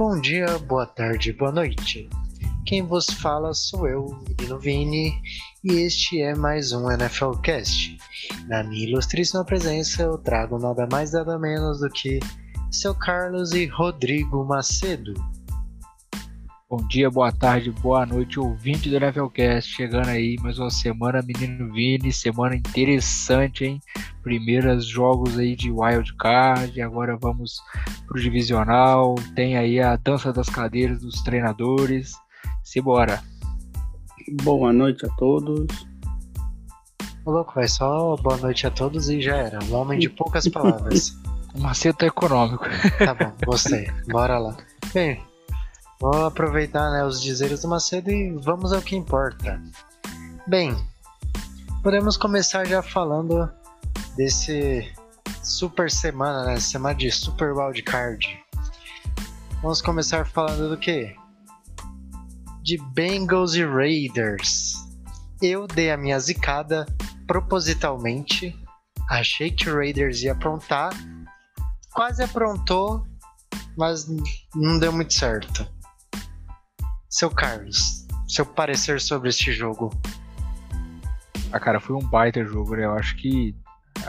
Bom dia, boa tarde, boa noite. Quem vos fala sou eu, Menino Vini, e este é mais um NFL Cast. Na minha ilustríssima presença, eu trago nada mais nada menos do que seu Carlos e Rodrigo Macedo. Bom dia, boa tarde, boa noite, ouvinte do NFLcast. Chegando aí mais uma semana, menino Vini, semana interessante, hein? Primeiros jogos aí de Wild Card, agora vamos pro divisional. Tem aí a dança das cadeiras dos treinadores. Simbora. Boa noite a todos. Ô louco, vai só boa noite a todos e já era. Um homem de poucas palavras. Um macete econômico. Tá bom, gostei. Bora lá. Bem, vou aproveitar né, os dizeres do Macedo e vamos ao que importa. Bem, podemos começar já falando desse super semana, né? Semana de Super Wild Card. Vamos começar falando do que? De Bengals e Raiders. Eu dei a minha zicada propositalmente. Achei que o Raiders ia aprontar. Quase aprontou, mas não deu muito certo. Seu Carlos, seu parecer sobre este jogo. Ah, cara, foi um baita jogo, né? Eu acho que.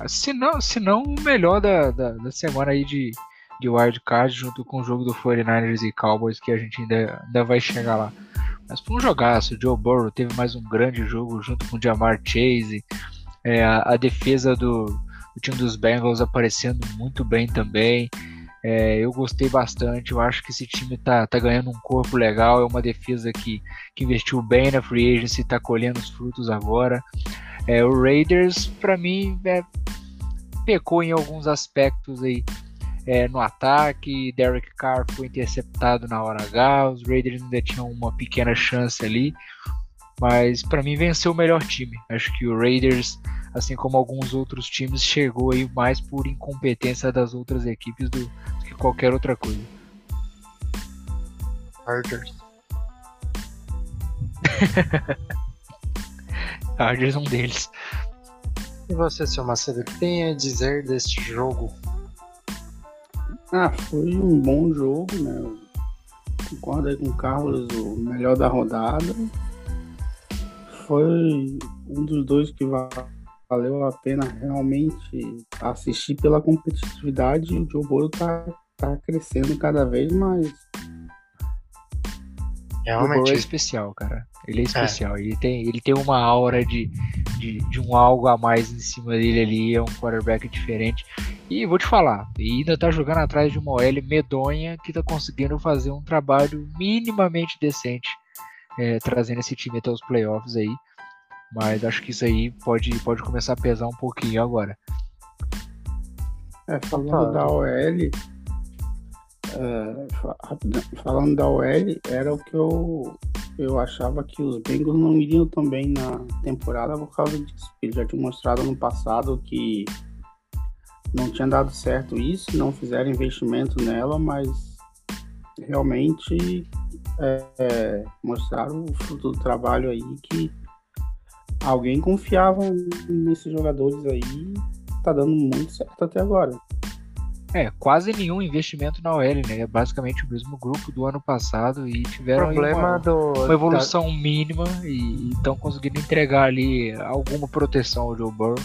Se não, se não o melhor da, da, da semana aí de, de Wild Card, junto com o jogo do 49ers e Cowboys, que a gente ainda, ainda vai chegar lá. Mas foi um jogaço. O Joe Burrow teve mais um grande jogo junto com o Jamar Chase. É, a, a, defesa do, do, time dos Bengals aparecendo muito bem também. É, eu gostei bastante. Eu acho que esse time tá, tá ganhando um corpo legal. É uma defesa que, que investiu bem na free agency, tá colhendo os frutos agora. É, o Raiders, para mim, é, pecou em alguns aspectos aí é, no ataque. Derek Carr foi interceptado na hora H. Os Raiders ainda tinham uma pequena chance ali. Mas para mim venceu o melhor time. Acho que o Raiders, assim como alguns outros times, chegou aí mais por incompetência das outras equipes do, do que qualquer outra coisa. Chargers. Chargers é um deles. E você, seu Macedo, o que tem a dizer deste jogo? Ah, foi um bom jogo, né? Eu concordo aí com o Carlos, o melhor da rodada. Foi um dos dois que valeu a pena realmente assistir pela competitividade. O Joe Burrow tá, tá crescendo cada vez mais. Realmente. O Burrow é especial, cara. Ele é especial. É. Ele, tem, ele tem uma aura de, de, de, um algo a mais em cima dele ali. É um quarterback diferente. E vou te falar, ainda tá jogando atrás de uma OL medonha que tá conseguindo fazer um trabalho minimamente decente, é, trazendo esse time até os playoffs aí. Mas acho que isso aí pode, pode começar a pesar um pouquinho agora. É, falando da OL, é, falando da OL, era o que eu, eu achava que os Bengals não iriam também na temporada por causa disso. Eles já tinham mostrado no passado que não tinha dado certo isso, não fizeram investimento nela, mas realmente é, é, mostraram o fruto do trabalho aí que alguém confiava nesses jogadores aí, tá dando muito certo até agora. É, quase nenhum investimento na OL, né? É basicamente o mesmo grupo do ano passado e tiveram Problema uma, do, uma evolução da... mínima e estão conseguindo entregar ali alguma proteção ao Joe Burrow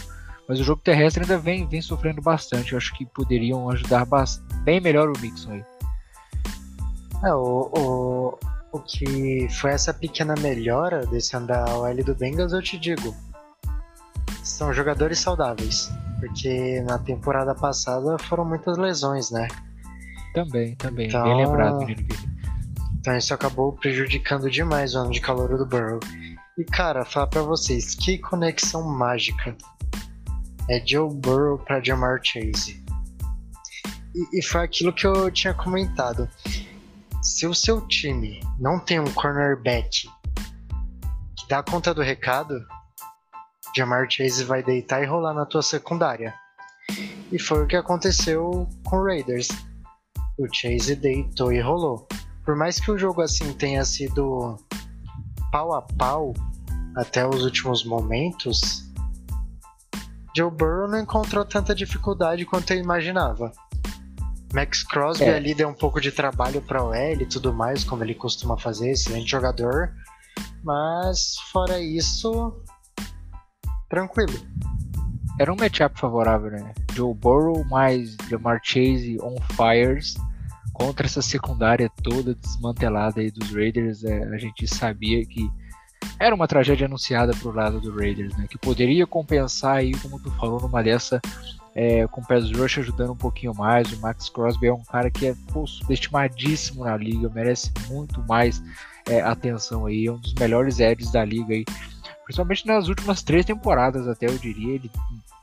mas o jogo terrestre ainda vem, vem sofrendo bastante. Eu acho que poderiam ajudar bem melhor o Mixon aí. É, o, o, que foi essa pequena melhora desse andar OL do Bengals, eu te digo. São jogadores saudáveis. Porque na temporada passada foram muitas lesões, né? Também, também. Então, bem lembrado. Então isso acabou prejudicando demais o ano de calor do Burrow. E cara, falar pra vocês, que conexão mágica é Joe Burrow para Jamar Chase. E, e foi aquilo que eu tinha comentado. Se o seu time não tem um cornerback que dá conta do recado, Jamar Chase vai deitar e rolar na tua secundária. E foi o que aconteceu com o Raiders. O Chase deitou e rolou. Por mais que o jogo assim tenha sido pau a pau até os últimos momentos, Joe Burrow não encontrou tanta dificuldade quanto eu imaginava. Max Crosby é. ali deu um pouco de trabalho para o L e tudo mais, como ele costuma fazer, excelente jogador. Mas fora isso, tranquilo. Era um matchup favorável, né? Joe Burrow mais Jamar Chase on fires contra essa secundária toda desmantelada aí dos Raiders. É, a gente sabia que era uma tragédia anunciada pro lado do Raiders, né? Que poderia compensar aí, como tu falou, numa dessa é, com o Pass Rush ajudando um pouquinho mais. O Max Crosby é um cara que é pô, subestimadíssimo na liga, merece muito mais é, atenção aí. É um dos melhores edges da liga aí, principalmente nas últimas três temporadas, até eu diria. Ele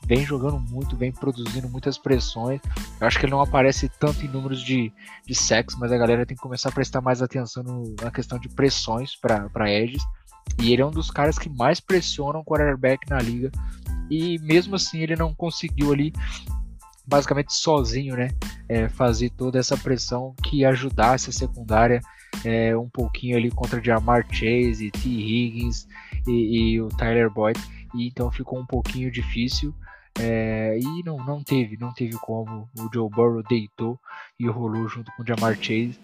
vem jogando muito, vem produzindo muitas pressões. Eu acho que ele não aparece tanto em números de, de sacks, mas a galera tem que começar a prestar mais atenção no, na questão de pressões para edges. E ele é um dos caras que mais pressionam o quarterback na liga. E mesmo assim ele não conseguiu ali basicamente sozinho, né, é, fazer toda essa pressão que ajudasse a secundária é, um pouquinho ali contra Jamar Chase, T. Higgins e, e, o Tyler Boyd. E então ficou um pouquinho difícil. É, e não, não teve, não teve como. O Joe Burrow deitou e rolou junto com o Jamar Chase.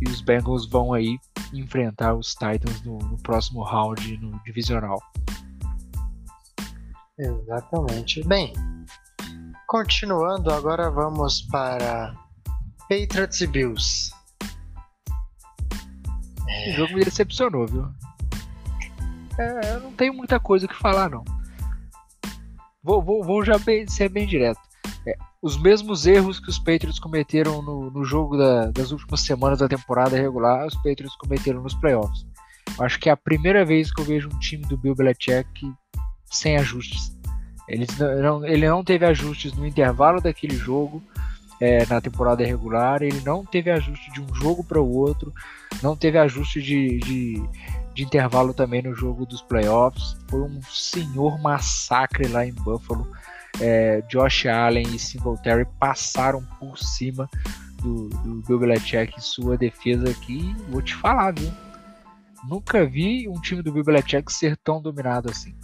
E os Bengals vão aí enfrentar os Titans no, no próximo round no divisional. Exatamente. Bem, continuando, agora vamos para Patriots e Bills. É... O jogo me decepcionou, viu? É, eu não tenho muita coisa que falar, não. Vou, vou, vou já bem, ser bem direto. É, os mesmos erros que os Patriots cometeram no, no jogo da, das últimas semanas da temporada regular, os Patriots cometeram nos playoffs. Acho que é a primeira vez que eu vejo um time do Bill Belichick sem ajustes. Ele não, ele não teve ajustes no intervalo daquele jogo é, na temporada regular, ele não teve ajuste de um jogo para o outro, não teve ajuste de, de, de, intervalo também no jogo dos playoffs. Foi um senhor massacre lá em Buffalo. É, Josh Allen e Singletary passaram por cima do, do Bill Belichick e sua defesa aqui. Vou te falar, viu? Nunca vi um time do Bill Belichick ser tão dominado assim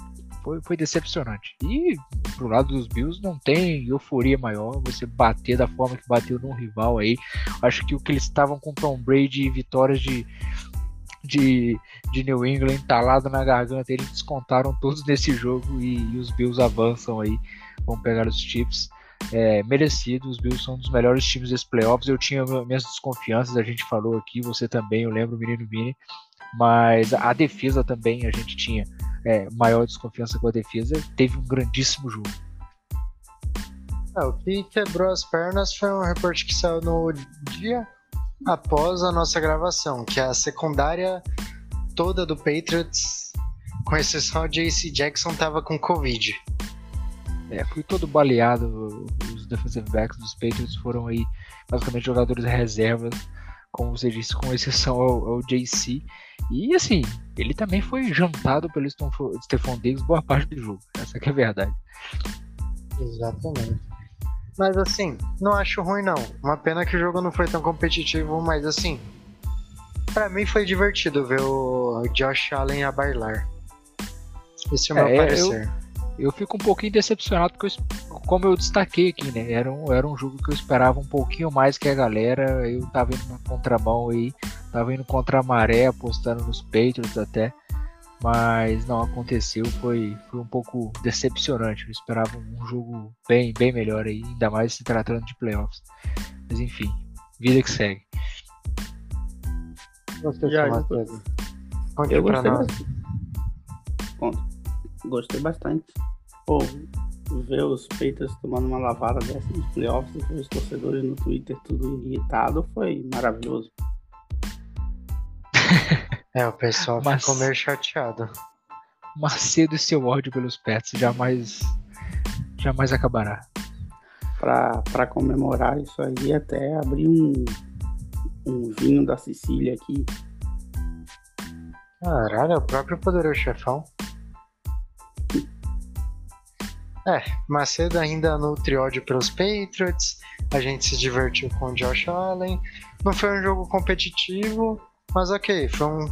foi, foi decepcionante. E pro lado dos Bills não tem euforia maior você bater da forma que bateu num rival aí. Acho que o que eles estavam com Tom Brady e vitórias de, de, de New England entalado na garganta, eles descontaram todos nesse jogo e, e os Bills avançam aí, vão pegar os Chiefs. É, merecido, os Bills são um dos melhores times desses playoffs. Eu tinha minhas desconfianças, a gente falou aqui, você também, eu lembro, o menino Vini, mas a defesa também a gente tinha é, maior desconfiança com a defesa, teve um grandíssimo jogo. É, o que quebrou as pernas foi um reporte que saiu no dia após a nossa gravação, que a secundária toda do Patriots, com exceção de JC Jackson, tava com Covid. É, foi todo baleado. Os defensive backs dos Patriots foram aí basicamente jogadores reservas, como você disse, com exceção ao, ao JC. E assim, ele também foi jantado pelo Stephon Diggs boa parte do jogo. Essa é a verdade. Exatamente. Mas assim, não acho ruim não. Uma pena que o jogo não foi tão competitivo, mas assim, para mim foi divertido ver o Josh Allen a bailar. Esse é o meu é, parecer. Eu eu fico um pouquinho decepcionado porque, eu, como eu destaquei aqui, né? Era um, era um jogo que eu esperava um pouquinho mais que a galera. Eu tava indo na contramão aí, tava indo contra a maré, apostando nos Patriots até. Mas não aconteceu, foi, foi um pouco decepcionante. Eu esperava um jogo bem, bem melhor aí, ainda mais se tratando de playoffs. Mas enfim, vida que segue. Gostei, Já, Conte pra nós. Conta. Gostei bastante. Pô, ver os Patriots tomando uma lavada dessa nos playoffs e ver os torcedores no Twitter tudo irritado foi maravilhoso. é, o pessoal Mas... ficou meio chateado. Macedo e seu ódio pelos Pets jamais, jamais acabará. Pra, pra comemorar isso aí, até abrir um, um vinho da Sicília aqui. Caralho, é o próprio poderoso chefão. É, Macedo ainda nutre ódio pelos Patriots. A gente se divertiu com o Josh Allen. Não foi um jogo competitivo, mas ok, foi um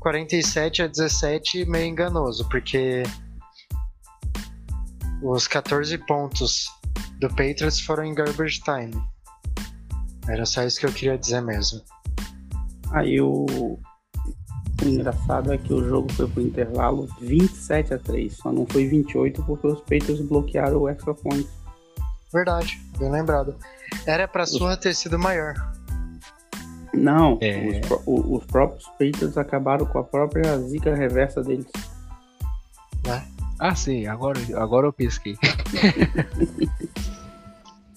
47 a 17 meio enganoso, porque os 14 pontos do Patriots foram em garbage time. Era só isso que eu queria dizer mesmo. Aí o, o engraçado é que o jogo foi pro intervalo 27 a 3, só não foi 28 porque os Patriots bloquearam o extra point. Verdade, bem lembrado. Era pra sua ter sido maior. Não, É. os, o- os próprios Patriots acabaram com a própria zica reversa deles. Ah, sim, agora, agora eu pesquei.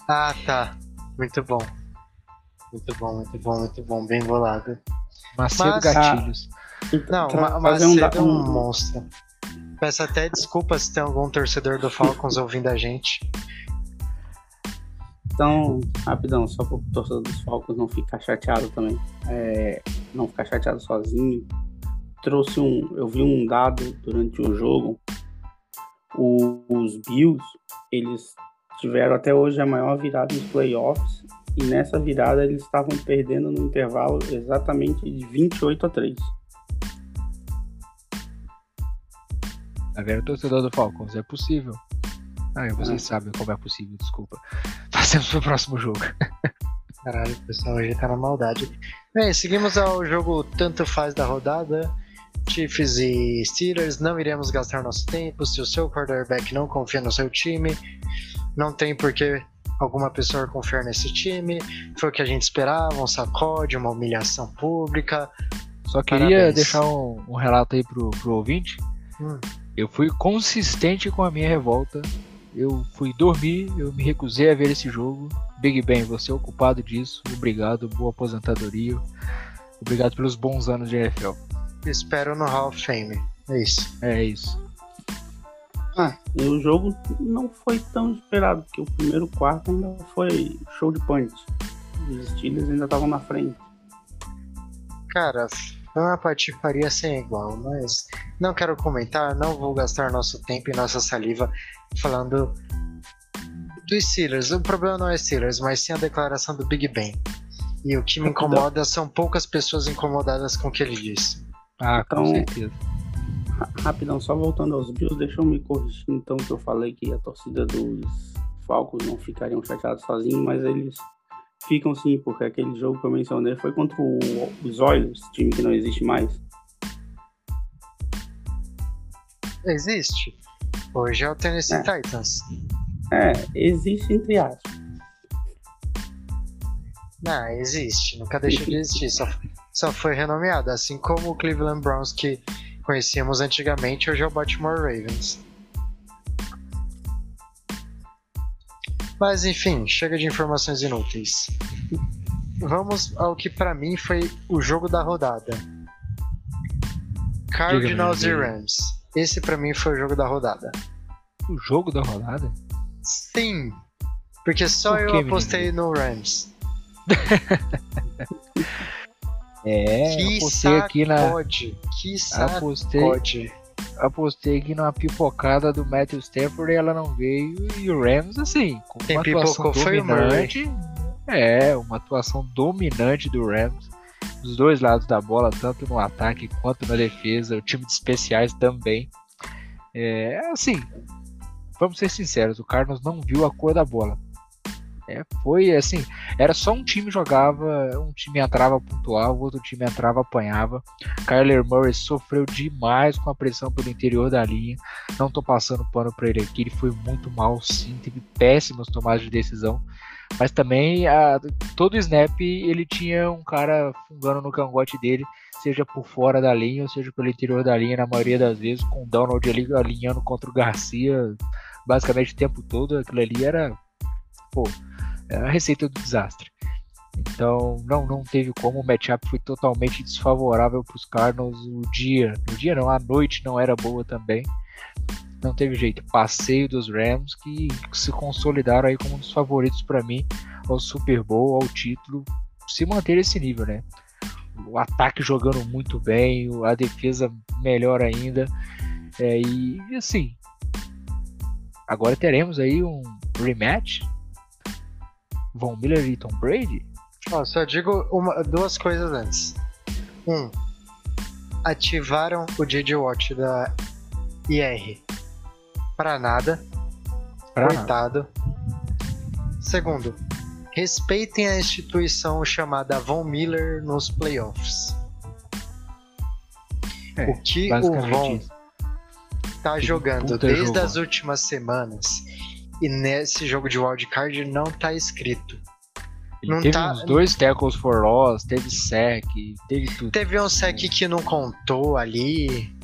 Ah, tá. Muito bom. Muito bom, muito bom, muito bom. Bem bolado. Macedo Mas- Gatilhos. Não, Tra- Ma fazer um é um um- monstro. Peço até desculpa se tem algum torcedor do Falcons ouvindo a gente. Então, rapidão, só para o torcedor dos Falcons não ficar chateado também. É, não ficar chateado sozinho. Trouxe um. Eu vi um dado durante o jogo. O- os Bills, eles tiveram até hoje a maior virada nos playoffs. E nessa virada eles estavam perdendo no intervalo exatamente de 28 a 3. Vendo, torcedor do Falcons? É possível. Ah, vocês Ah. sabem como é possível, desculpa. Passemos pro próximo jogo. Caralho, o pessoal hoje tá na maldade. Bem, seguimos ao jogo tanto faz da rodada. Chiefs e Steelers, não iremos gastar nosso tempo. Se o seu quarterback não confia no seu time, não tem por que alguma pessoa confiar nesse time. Foi o que a gente esperava, um sacode, uma humilhação pública. Só queria Parabéns. deixar um, um relato aí pro, pro ouvinte. Hum. Eu fui consistente com a minha revolta. Eu fui dormir, eu me recusei a ver esse jogo. Big Ben, você é o culpado disso. Obrigado, boa aposentadoria. Obrigado pelos bons anos de NFL. Espero no Hall of Fame. É isso. É isso. Ah, e o jogo não foi tão esperado, porque o primeiro quarto ainda foi show de punch. Os Steelers ainda estavam na frente. Cara, uma patifaria sem igual, mas não quero comentar, não vou gastar nosso tempo e nossa saliva falando dos Steelers. O problema não é Steelers, mas sim a declaração do Big Ben. E o que me incomoda são poucas pessoas incomodadas com o que ele disse. Ah, com Então- certeza. Ra- Rapidão, só voltando aos Bills, deixa eu me corrigir então que eu falei que a torcida dos Falcons não ficariam chateados sozinhos, mas eles ficam sim, porque aquele jogo que eu mencionei foi contra o- os Oilers, time que não existe mais. Existe. Hoje é o Tennessee É. Titans. É, existe entre aspas. Não, existe. Nunca deixou de existir. Só, só foi renomeado. Assim como o Cleveland Browns que conhecíamos antigamente, hoje é o Baltimore Ravens. Mas enfim, chega de informações inúteis. Vamos ao que pra mim foi o jogo da rodada. Cardinals e. Rams. Esse pra mim foi o jogo da rodada. O jogo da rodada? Sim, porque só Por eu que, menino? apostei no Rams. É, que apostei aqui na. sacode, que Apostei, sacode. apostei aqui numa pipocada do Matthew Stafford e ela não veio. E o Rams, assim, com Quem uma atuação dominante. É, uma atuação dominante do Rams. Dos dois lados da bola, tanto no ataque quanto na defesa. O time de especiais também. É, assim, vamos ser sinceros, o Carlos não viu a cor da bola. É, foi assim, era só um time jogava, um time entrava pontual, o outro time entrava apanhava. Kyler Murray sofreu demais com a pressão pelo interior da linha. Não tô passando pano para ele aqui, ele foi muito mal sim, teve péssimas tomadas de decisão. Mas também a, todo snap ele tinha um cara fungando no cangote dele, seja por fora da linha ou seja pelo interior da linha, na maioria das vezes, com o Donald ali alinhando contra o Garcia basicamente o tempo todo. Aquilo ali era, pô, a receita do desastre. Então não, não teve como, o matchup foi totalmente desfavorável para os Cardinals. O dia, o dia não, a noite não era boa também. Não teve jeito, passeio dos Rams que se consolidaram aí como um dos favoritos para mim ao Super Bowl, ao título, se manter esse nível, né? O ataque jogando muito bem, a defesa melhor ainda. É, e assim, agora teremos aí um rematch. Von Miller e Tom Brady? Ó, só digo uma- duas coisas antes. Um, ativaram o JJ Watch da IR pra nada, Pra nada. coitado. Segundo, respeitem a instituição chamada Von Miller nos playoffs. É, o que o Von isso. tá Que jogando desde jogo. as últimas semanas e nesse jogo de wildcard não tá escrito. Ele não teve tá- uns dois tackles for loss, teve sec, teve tudo. Teve um sec que não contou ali,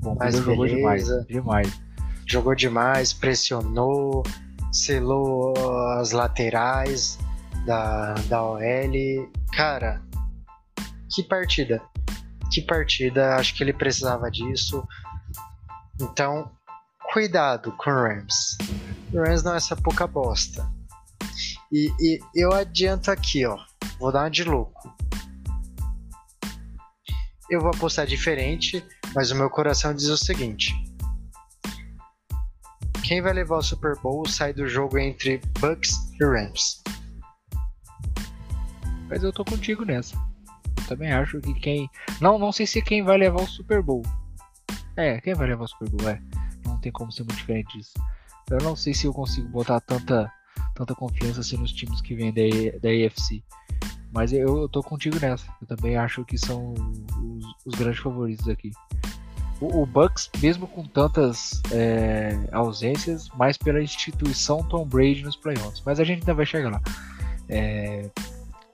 Bom, mas jogou demais, demais. jogou demais, pressionou, selou as laterais da, da OL. Cara, que partida. Que partida, acho que ele precisava disso. Então, cuidado com o Rams. O Rams não é essa pouca bosta. E, e eu adianto aqui, ó. Vou dar uma de louco. Eu vou apostar diferente, mas o meu coração diz o seguinte: quem vai levar o Super Bowl sai do jogo entre Bucks e Rams. Mas eu tô contigo nessa. Eu também acho que quem. Não, não sei se quem vai levar o Super Bowl. É, quem vai levar o Super Bowl? É. Não tem como ser muito diferente disso. Eu não sei se eu consigo botar tanta, tanta confiança assim nos times que vêm da, da AFC. Mas eu, eu tô contigo nessa. Eu também acho que são os, os grandes favoritos aqui. O, o Bucks, mesmo com tantas é, ausências, mais pela instituição Tom Brady nos playoffs. Mas a gente ainda vai chegar lá. É,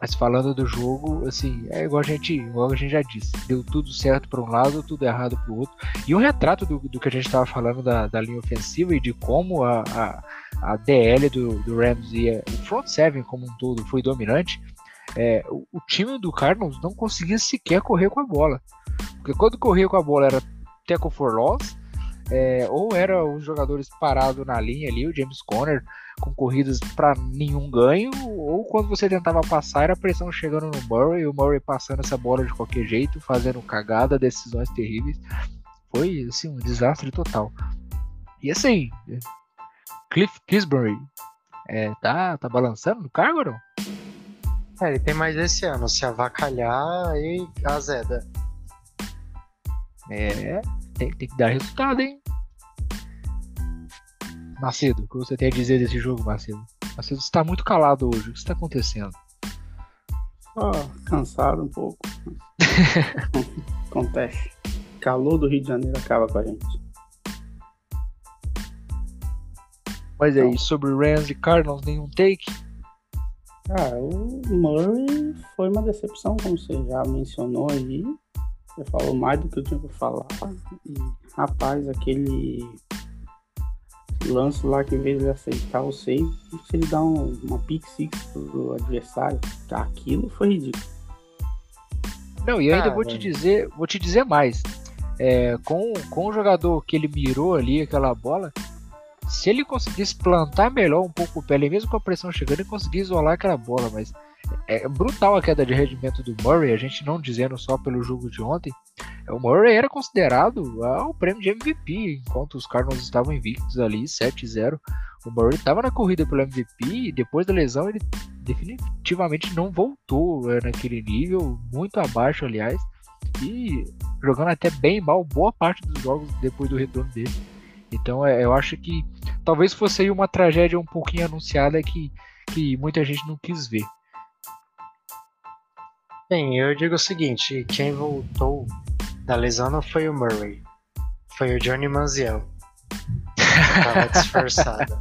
mas falando do jogo, assim, é igual a gente, igual a gente já disse, deu tudo certo para um lado, tudo errado para o outro. E um retrato do, do que a gente estava falando da, da linha ofensiva e de como a, a, a DL do, do Rams e o front seven como um todo foi dominante. É, o, o time do Cardinals não conseguia sequer correr com a bola. Porque quando corria com a bola era tackle for loss, é, ou era os jogadores parados na linha ali, o James Conner com corridas para nenhum ganho, ou quando você tentava passar, era a pressão chegando no Murray, e o Murray passando essa bola de qualquer jeito, fazendo cagada, decisões terríveis. Foi assim, um desastre total. E assim, Cliff Kisbury é, tá, tá balançando no cargo ou não? É, ele tem mais esse ano. Se avacalhar, aí azeda. É, tem, tem que dar resultado, hein? Macedo, o que você tem a dizer desse jogo, Macedo? Macedo, você tá muito calado hoje, o que está acontecendo? Só cansado um pouco. Acontece. Calor do Rio de Janeiro acaba com a gente. Mas aí, Não. sobre Rams e Cardinals, nenhum take? Ah, o Murray foi uma decepção, como você já mencionou aí. Você falou mais do que eu tinha pra falar. E, rapaz, aquele lance lá que em vez de aceitar o save, ele dá um- uma pick six pro adversário. Aquilo foi ridículo. Não, e eu ainda Ah, vou te dizer, vou te dizer mais. É, com, com o jogador que ele mirou ali, aquela bola, se ele conseguisse plantar melhor um pouco o pé, mesmo com a pressão chegando, ele conseguia isolar aquela bola, mas é brutal a queda de rendimento do Murray, a gente não dizendo só pelo jogo de ontem. O Murray era considerado ao prêmio de MVP, enquanto os Cardinals estavam invictos ali, 7-0. O Murray estava na corrida pelo MVP e depois da lesão ele definitivamente não voltou é, naquele nível, muito abaixo, aliás, e jogando até bem mal boa parte dos jogos depois do retorno dele. Então é, eu acho que talvez fosse aí uma tragédia um pouquinho anunciada que, que muita gente não quis ver. Bem, eu digo o seguinte: quem voltou da lesão não foi o Murray, foi o Johnny Manziel. Tava disfarçado.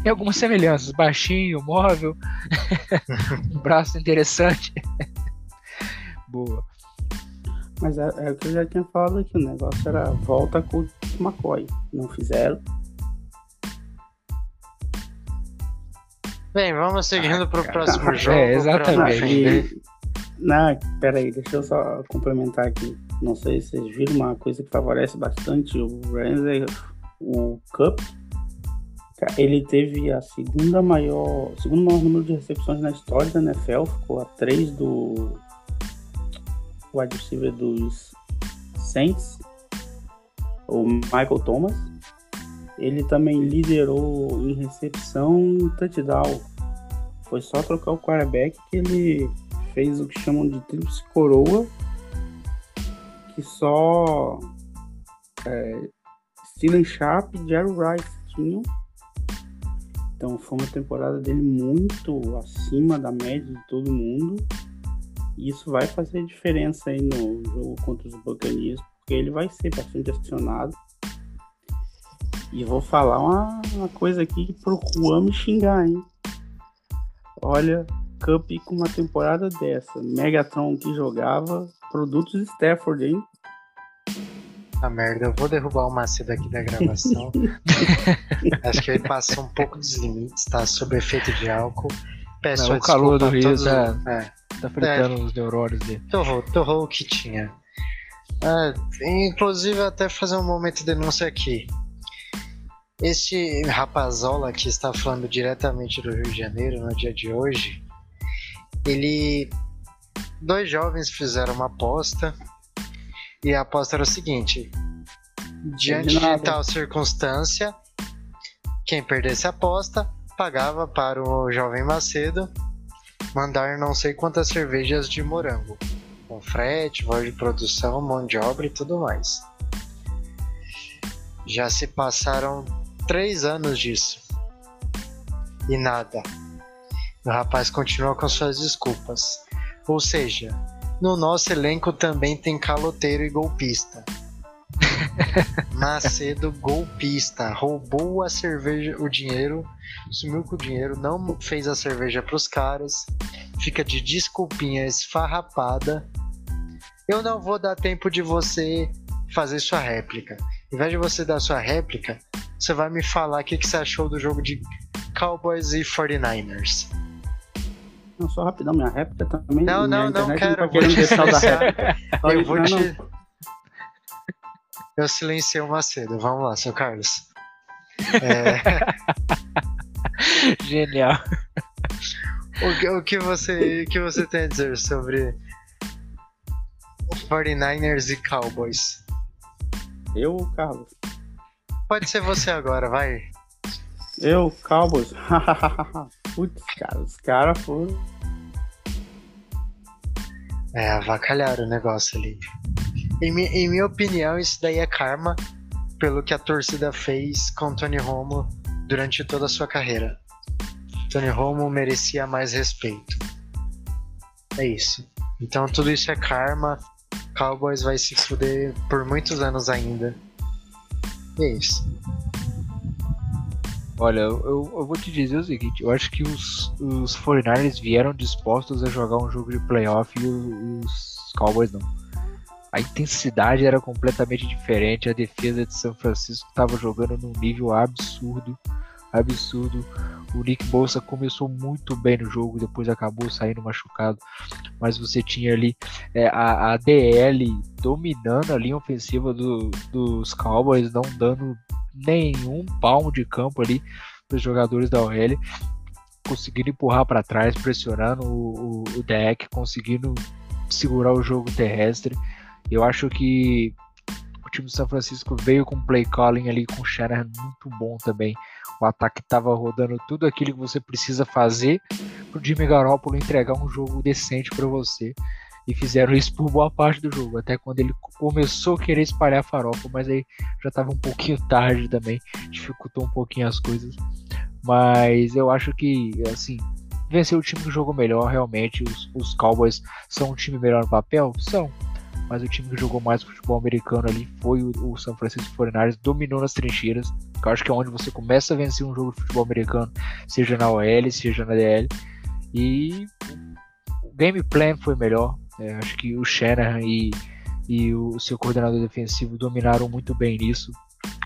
Tem algumas semelhanças, baixinho, móvel, um braço interessante. Boa. Mas é, é o que eu já tinha falado aqui, o negócio era volta com o McCoy. Não fizeram. Bem, vamos seguindo pro cara. próximo jogo. É, exatamente. não Ah, Não, peraí, deixa eu só complementar aqui. Não sei se vocês viram uma coisa que favorece bastante o Rams, é o Cup. Ele teve a segunda maior, segundo maior número de recepções na história da NFL, ficou a 3 do wide receiver dos Saints, o Michael Thomas. Ele também liderou em recepção e touchdown. Foi só trocar o quarterback que ele fez o que chamam de tríplice coroa, que só é, Steven Sharp e Jerry Rice tinham. Então foi uma temporada dele muito acima da média de todo mundo. E isso vai fazer diferença aí no jogo contra os Buccaneers, porque ele vai ser bastante acionado. E vou falar uma, uma coisa aqui pro Juan me xingar, hein? Olha, Cup com uma temporada dessa. Megatron que jogava, produtos Stafford, hein? A merda, eu vou derrubar o Macedo aqui da gravação. Acho que ele passou um pouco dos limites, tá? Sob efeito de álcool. Peço Não, o calor do Rio tá, é, tá fritando é, os neurônios dele. Torrou, torrou o que tinha. É, inclusive, até fazer um momento de denúncia aqui. Este rapazola que está falando diretamente do Rio de Janeiro no dia de hoje, ele. Dois jovens fizeram uma aposta e a aposta era o seguinte: diante de tal circunstância, quem perdesse a aposta pagava para o jovem Macedo mandar não sei quantas cervejas de morango, com frete, voz de produção, mão de obra e tudo mais. Já se passaram três anos disso e nada. O rapaz continua com suas desculpas. Ou seja, no nosso elenco também tem caloteiro e golpista. Macedo golpista, roubou a cerveja, o dinheiro, sumiu com o dinheiro, não fez a cerveja pros caras, fica de desculpinha esfarrapada. Eu não vou dar tempo de você fazer sua réplica. Em vez de você dar sua réplica, você vai me falar o que, que você achou do jogo de Cowboys e 49ers. Não, só rapidão, minha réplica também. Não, não, não quero. Não vou te da Eu vou te. Eu silenciei o Macedo. Vamos lá, seu Carlos. É... Genial. O que, o que, você, o que você tem a dizer sobre 49ers e Cowboys? Eu, Carlos? Pode ser você agora, vai. Eu, Cowboys. Putz, cara, os caras foram. É, avacalharam o negócio ali. Em, em, minha opinião, isso daí é karma pelo que a torcida fez com Tony Romo durante toda a sua carreira. Tony Romo merecia mais respeito. É isso. Então tudo isso é karma. Cowboys vai se fuder por muitos anos ainda. É. Olha, eu, eu, vou te dizer o seguinte, eu acho que os, os 49ers vieram dispostos a jogar um jogo de playoff e os Cowboys não. A intensidade era completamente diferente, a defesa de São Francisco estava jogando num nível absurdo, absurdo. O Nick Bolsa começou muito bem no jogo, depois acabou saindo machucado, mas você tinha ali é, a, a, DL dominando a linha ofensiva do, dos Cowboys, não dando nenhum palmo de campo ali para os jogadores da OL, conseguindo empurrar para trás, pressionando o, o, o deck, conseguindo segurar o jogo terrestre. Eu acho que o time do São Francisco veio com play calling ali com o Shanahan muito bom também. O ataque estava rodando tudo aquilo que você precisa fazer para o Jimmy Garoppolo entregar um jogo decente para você e fizeram isso por boa parte do jogo, até quando ele começou a querer espalhar farofa, mas aí já estava um pouquinho tarde também, dificultou um pouquinho as coisas. Mas eu acho que, assim, venceu o time que jogou melhor, realmente. Os, os Cowboys são um time melhor no papel? São. Mas o time que jogou mais futebol americano ali foi o, o São Francisco 49ers, dominou nas trincheiras. eu acho que é onde você começa a vencer um jogo de futebol americano, seja na OL, seja na DL. E o game plan foi melhor, é, acho que o Shanahan e, e o seu coordenador defensivo dominaram muito bem nisso.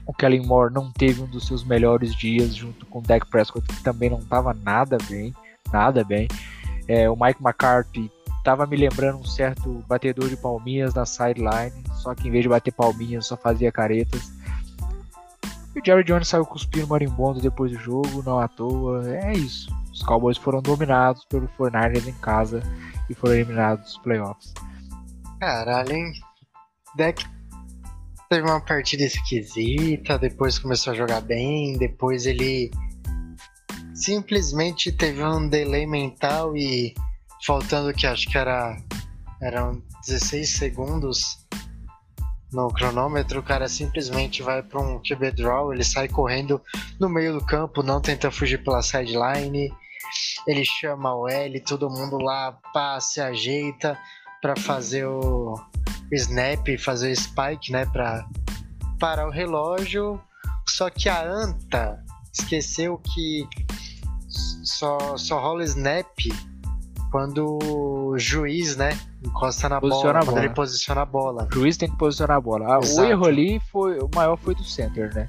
O Kellen Moore não teve um dos seus melhores dias junto com o Dak Prescott, que também não estava nada bem, nada bem. É, o Mike McCarthy estava me lembrando um certo batedor de palminhas na sideline, só que em vez de bater palminhas só fazia caretas. E o Jerry Jones saiu cuspindo marimbondo depois do jogo, não à toa. É isso. Os Cowboys foram dominados pelo 49 em casa e foram eliminados dos playoffs. Caralho, hein? Deck teve uma partida esquisita, depois começou a jogar bem, depois ele simplesmente teve um delay mental e faltando que acho que era eram 16 segundos no cronômetro, o cara simplesmente vai para um QB draw, ele sai correndo no meio do campo, não tenta fugir pela sideline. Ele chama o L, todo mundo lá pá, se ajeita para fazer o snap, fazer o spike, né, para parar o relógio. Só que a Anta esqueceu que só, só rola snap quando o juiz, né, encosta na posiciona bola, quando ele posiciona a bola. O juiz tem que posicionar a bola. Ah, o erro ali foi o maior foi do center, né?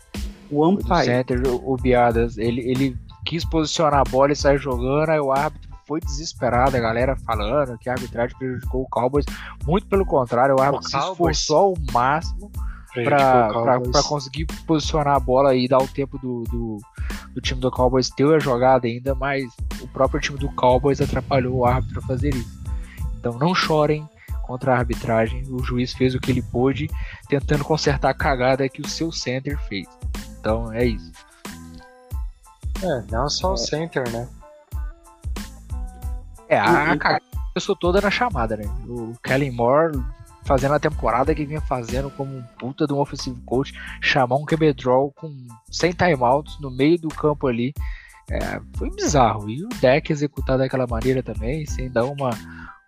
O umpire. center, o, o Biadas, ele, ele quis posicionar a bola e sair jogando, aí o árbitro foi desesperado, a galera falando que a arbitragem prejudicou o Cowboys. Muito pelo contrário, o árbitro o se esforçou ao máximo para conseguir posicionar a bola e dar o tempo do, do, do, time do Cowboys ter a jogada ainda, mas o próprio time do Cowboys atrapalhou o árbitro a fazer isso. Então não chorem contra a arbitragem, o juiz fez o que ele pôde, tentando consertar a cagada que o seu center fez. Então é isso. É, não só é. o center, né? É, a cagada começou toda na chamada, né? O Kellen Moore fazendo a temporada que vinha fazendo como um puta de um offensive coach, chamar um QB draw com 100 timeouts no meio do campo ali. É, foi bizarro. E o deck executar daquela maneira também, sem dar uma,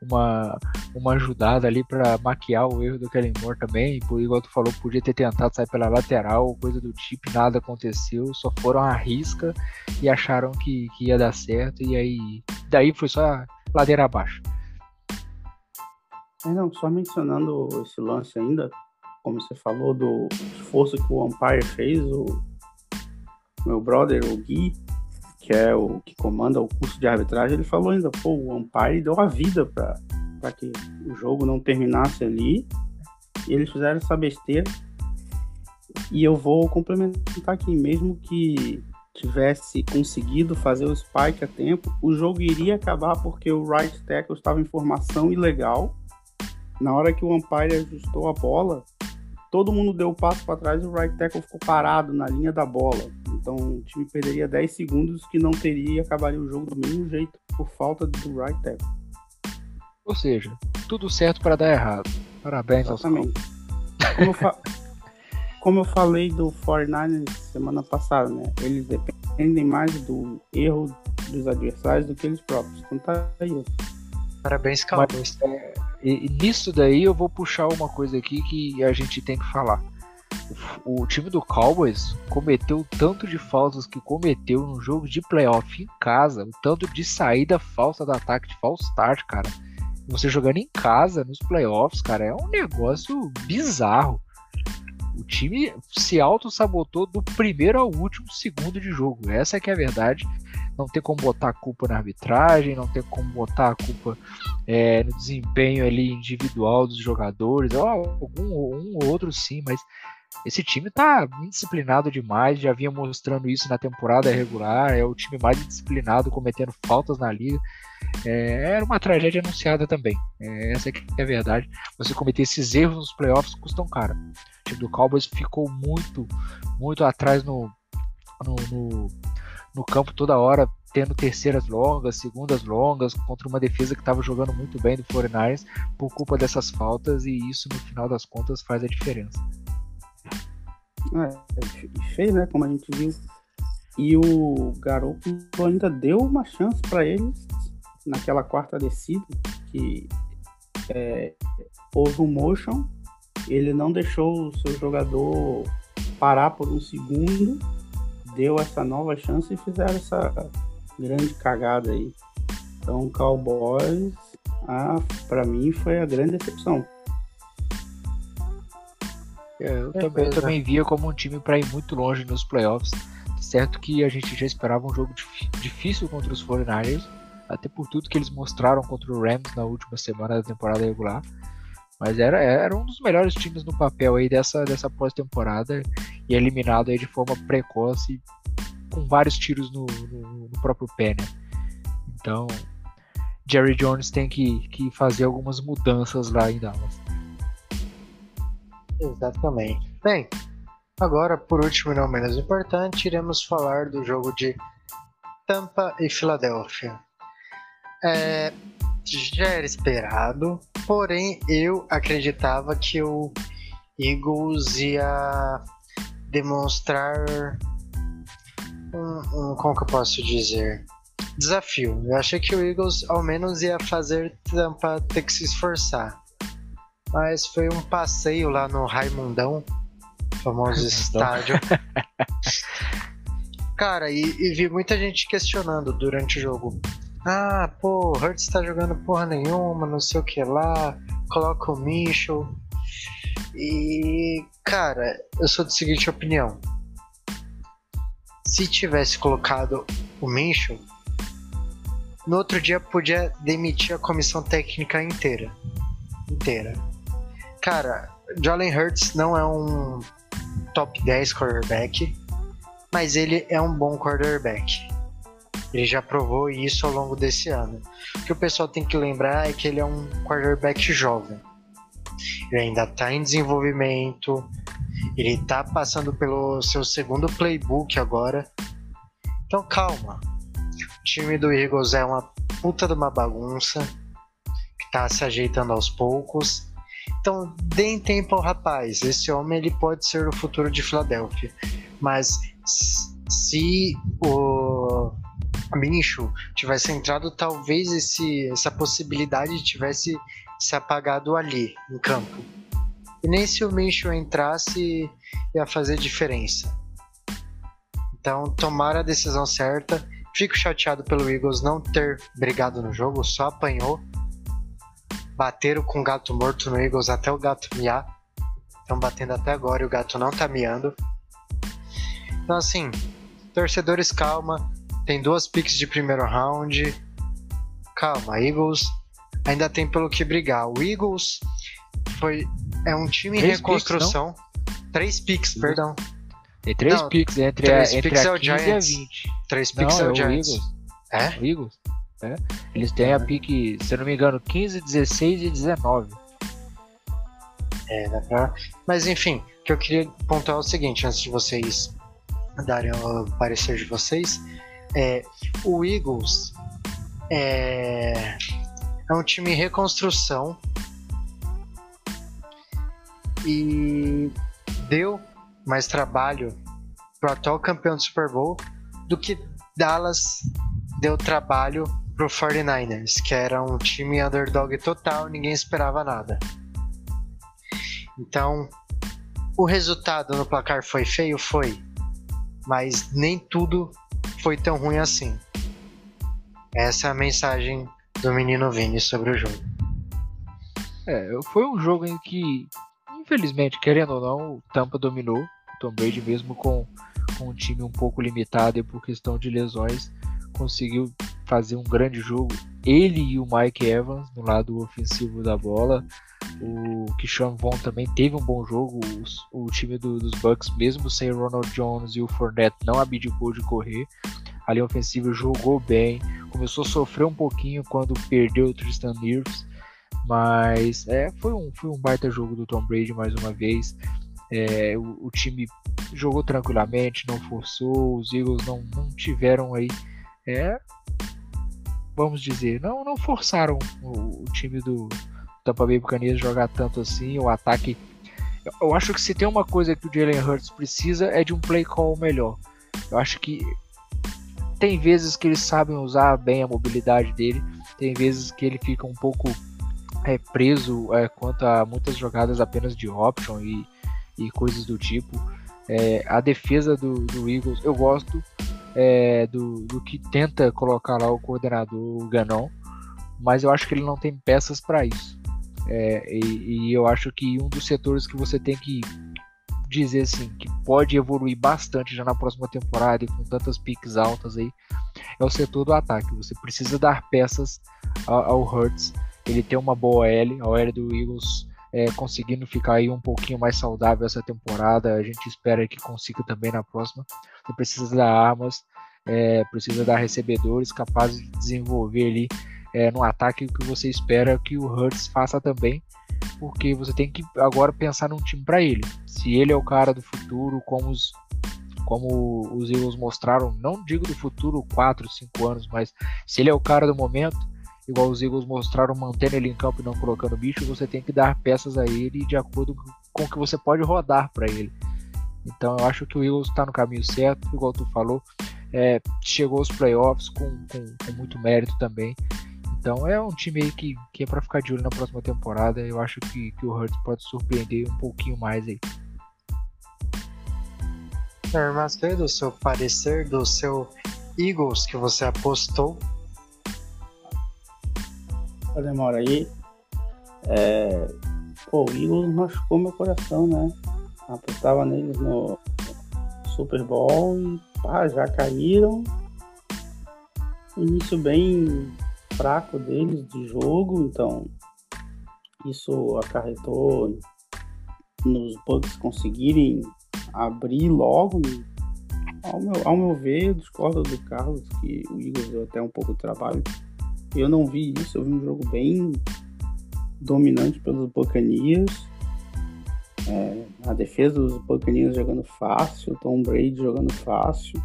uma, uma ajudada ali para maquiar o erro do Kellen Moore também. Por igual tu falou, podia ter tentado sair pela lateral, coisa do tipo, nada aconteceu, só foram à risca e acharam que, que ia dar certo. E aí, daí foi só ladeira abaixo. Não, só mencionando esse lance ainda, como você falou do esforço que o Umpire fez, o meu brother, o Gui, que é o que comanda o curso de arbitragem, ele falou ainda, pô, o Umpire deu a vida para que o jogo não terminasse ali, e eles fizeram essa besteira. E eu vou complementar aqui, mesmo que tivesse conseguido fazer o spike a tempo, o jogo iria acabar porque o right tackle estava em formação ilegal na hora que o umpire ajustou a bola, todo mundo deu o um passo para trás e o right tackle ficou parado na linha da bola. Então o time perderia 10 segundos que não teria e acabaria o jogo do mesmo jeito por falta do right tackle. Ou seja, tudo certo para dar errado. Parabéns Exatamente. aos como eu, fa... como eu falei do 49ers semana passada, né? Eles dependem mais do erro dos adversários do que eles próprios. Então tá aí. Parabéns, Cowboys. Mas, é, e, nisso daí eu vou puxar uma coisa aqui que a gente tem que falar. O, o time do Cowboys cometeu tanto de faltas que cometeu no jogo de playoff em casa, o tanto de saída falsa do ataque de false start, cara. Você jogando em casa nos playoffs, cara, é um negócio bizarro. O time se auto-sabotou do primeiro ao último segundo de jogo. Essa é que é a verdade não tem como botar a culpa na arbitragem, não tem como botar a culpa é, no desempenho ali individual dos jogadores, algum um ou outro sim, mas esse time tá indisciplinado demais, já vinha mostrando isso na temporada regular, é o time mais disciplinado, cometendo faltas na liga. É, era uma tragédia anunciada também. É, essa que é a verdade. Você cometer esses erros nos playoffs custam caro. O time do Cowboys ficou muito, muito atrás no, no, no no campo toda hora, tendo terceiras longas, segundas longas, contra uma defesa que estava jogando muito bem do 49ers por culpa dessas faltas, e isso no final das contas faz a diferença. É, fez, né? Como a gente viu. E o Garoto ainda deu uma chance para eles naquela quarta descida, que é, houve um motion, ele não deixou o seu jogador parar por um segundo deu essa nova chance e fizeram essa grande cagada aí. Então, Cowboys, ah, para mim, foi a grande decepção. É, eu, é, também, eu também via como um time para ir muito longe nos playoffs. Certo que a gente já esperava um jogo difícil contra os 49ers, até por tudo que eles mostraram contra o Rams na última semana da temporada regular. Mas era, era um dos melhores times no papel aí dessa, dessa pós-temporada e eliminado aí de forma precoce, com vários tiros no, no, no, próprio pé, né? Então, Jerry Jones tem que, que fazer algumas mudanças lá em Dallas. Exatamente. Bem, agora, por último e não menos importante, iremos falar do jogo de Tampa e Filadélfia. É, já era esperado, porém eu acreditava que o Eagles ia demonstrar um, um, como que eu posso dizer? Desafio. Eu achei que o Eagles ao menos ia fazer Tampa ter que se esforçar. Mas foi um passeio lá no Raimundão, famoso estádio. Cara, e, e, vi muita gente questionando durante o jogo. Ah, pô, o Hurts tá jogando porra nenhuma, não sei o que lá. Coloca o Mitchell. E, cara, eu sou da seguinte opinião. Se tivesse colocado o Mitchell, no outro dia podia demitir a comissão técnica inteira. Inteira. Cara, Jalen Hurts não é um top 10 quarterback, mas ele é um bom quarterback. Ele já provou isso ao longo desse ano. O que o pessoal tem que lembrar é que ele é um quarterback jovem. Ele ainda está em desenvolvimento. Ele está passando pelo seu segundo playbook agora. Então calma. O time do Eagles é uma puta de uma bagunça que está se ajeitando aos poucos. Então deem tempo ao rapaz. Esse homem ele pode ser o futuro de Filadélfia. Mas se o Minshew tivesse entrado, talvez esse, essa possibilidade tivesse se apagado ali, em campo. E nem se o Minshew entrasse, ia fazer diferença. Então, tomar a decisão certa. Fico chateado pelo Eagles não ter brigado no jogo, só apanhou. Bateram com o gato morto no Eagles até o gato miar. Estão batendo até agora e o gato não tá miando. Então, assim, torcedores, calma. Tem duas picks de primeiro round. Calma, Eagles ainda tem pelo que brigar. O Eagles foi é um time três em reconstrução. Picks, três picks, perdão. Tem três não, picks entre, três a, entre picks a 15 é e a 20. Três picks não, é o, é o Giants. Eagles. É? O Eagles. É. Eles têm a pick, se eu não me engano, 15, 16 e 19. É, dá pra... Mas enfim, o que eu queria pontuar é o seguinte, antes de vocês darem o parecer de vocês. É, o Eagles é, é um time em reconstrução e deu mais trabalho para o atual campeão do Super Bowl do que Dallas deu trabalho para o 49ers, que era um time underdog total, ninguém esperava nada. Então, o resultado no placar foi feio? Foi mas nem tudo foi tão ruim assim. Essa é a mensagem do menino Vini sobre o jogo. É, foi um jogo em que, infelizmente, querendo ou não, o Tampa dominou. O Tom Brady, mesmo com, com um time um pouco limitado e por questão de lesões, conseguiu fazer um grande jogo. Ele e o Mike Evans no lado ofensivo da bola, o Kishon Vaughn também teve um bom jogo. O, o time do, dos Bucks, mesmo sem Ronald Jones e o Fournette, não abdicou de correr. A linha ofensiva jogou bem. Começou a sofrer um pouquinho quando perdeu o Tristan Wirfs. Mas é, foi, um, foi um baita jogo do Tom Brady mais uma vez. É, o, o, time jogou tranquilamente, não forçou. Os Eagles não, não tiveram aí. É, vamos dizer, não, não forçaram o, o time do, Tampa Bay Buccaneers jogar tanto assim, o ataque. Eu acho que se tem uma coisa que o Jalen Hurts precisa é de um play call melhor. Eu acho que tem vezes que eles sabem usar bem a mobilidade dele, tem vezes que ele fica um pouco é, preso é, quanto a muitas jogadas apenas de option e, e coisas do tipo. É, a defesa do, do, Eagles, eu gosto é, do, do, que tenta colocar lá o coordenador Ganon, mas eu acho que ele não tem peças para isso. É, e, e, eu acho que um dos setores que você tem que dizer assim, que pode evoluir bastante já na próxima temporada e com tantas piques altas aí, é o setor do ataque. Você precisa dar peças ao, Hurts. Ele tem uma boa L, a OL do Eagles é, conseguindo ficar aí um pouquinho mais saudável essa temporada. A gente espera que consiga também na próxima. Você precisa dar armas, é, precisa dar recebedores capazes de desenvolver ali é, no ataque o que você espera que o Hurts faça também, porque você tem que agora pensar num time para ele. Se ele é o cara do futuro, como os, como os Eagles mostraram, não digo do futuro 4, 5 anos, mas se ele é o cara do momento, igual os Eagles mostraram mantendo ele em campo e não colocando bicho, você tem que dar peças a ele de acordo com que você pode rodar para ele. Então eu acho que o Eagles está no caminho certo, igual tu falou, é, chegou aos playoffs com, com, com, muito mérito também. Então é um time aí que, que é para ficar de olho na próxima temporada. Eu acho que, que o Hurts pode surpreender um pouquinho mais aí. Gostei do seu parecer, do seu Eagles que você apostou. Demora aí. É... Pô, o Eagles machucou meu coração, né? Apostava neles no Super Bowl e pá, já caíram. Início bem fraco deles de jogo, então isso acarretou nos Bucks conseguirem abrir logo. Ao meu, ao meu ver, eu discordo do Carlos que o Eagles deu até um pouco de trabalho. Eu não vi isso, eu vi um jogo bem dominante pelos Buccaneers. É, a defesa dos Buccaneers jogando fácil, Tom Brady jogando fácil.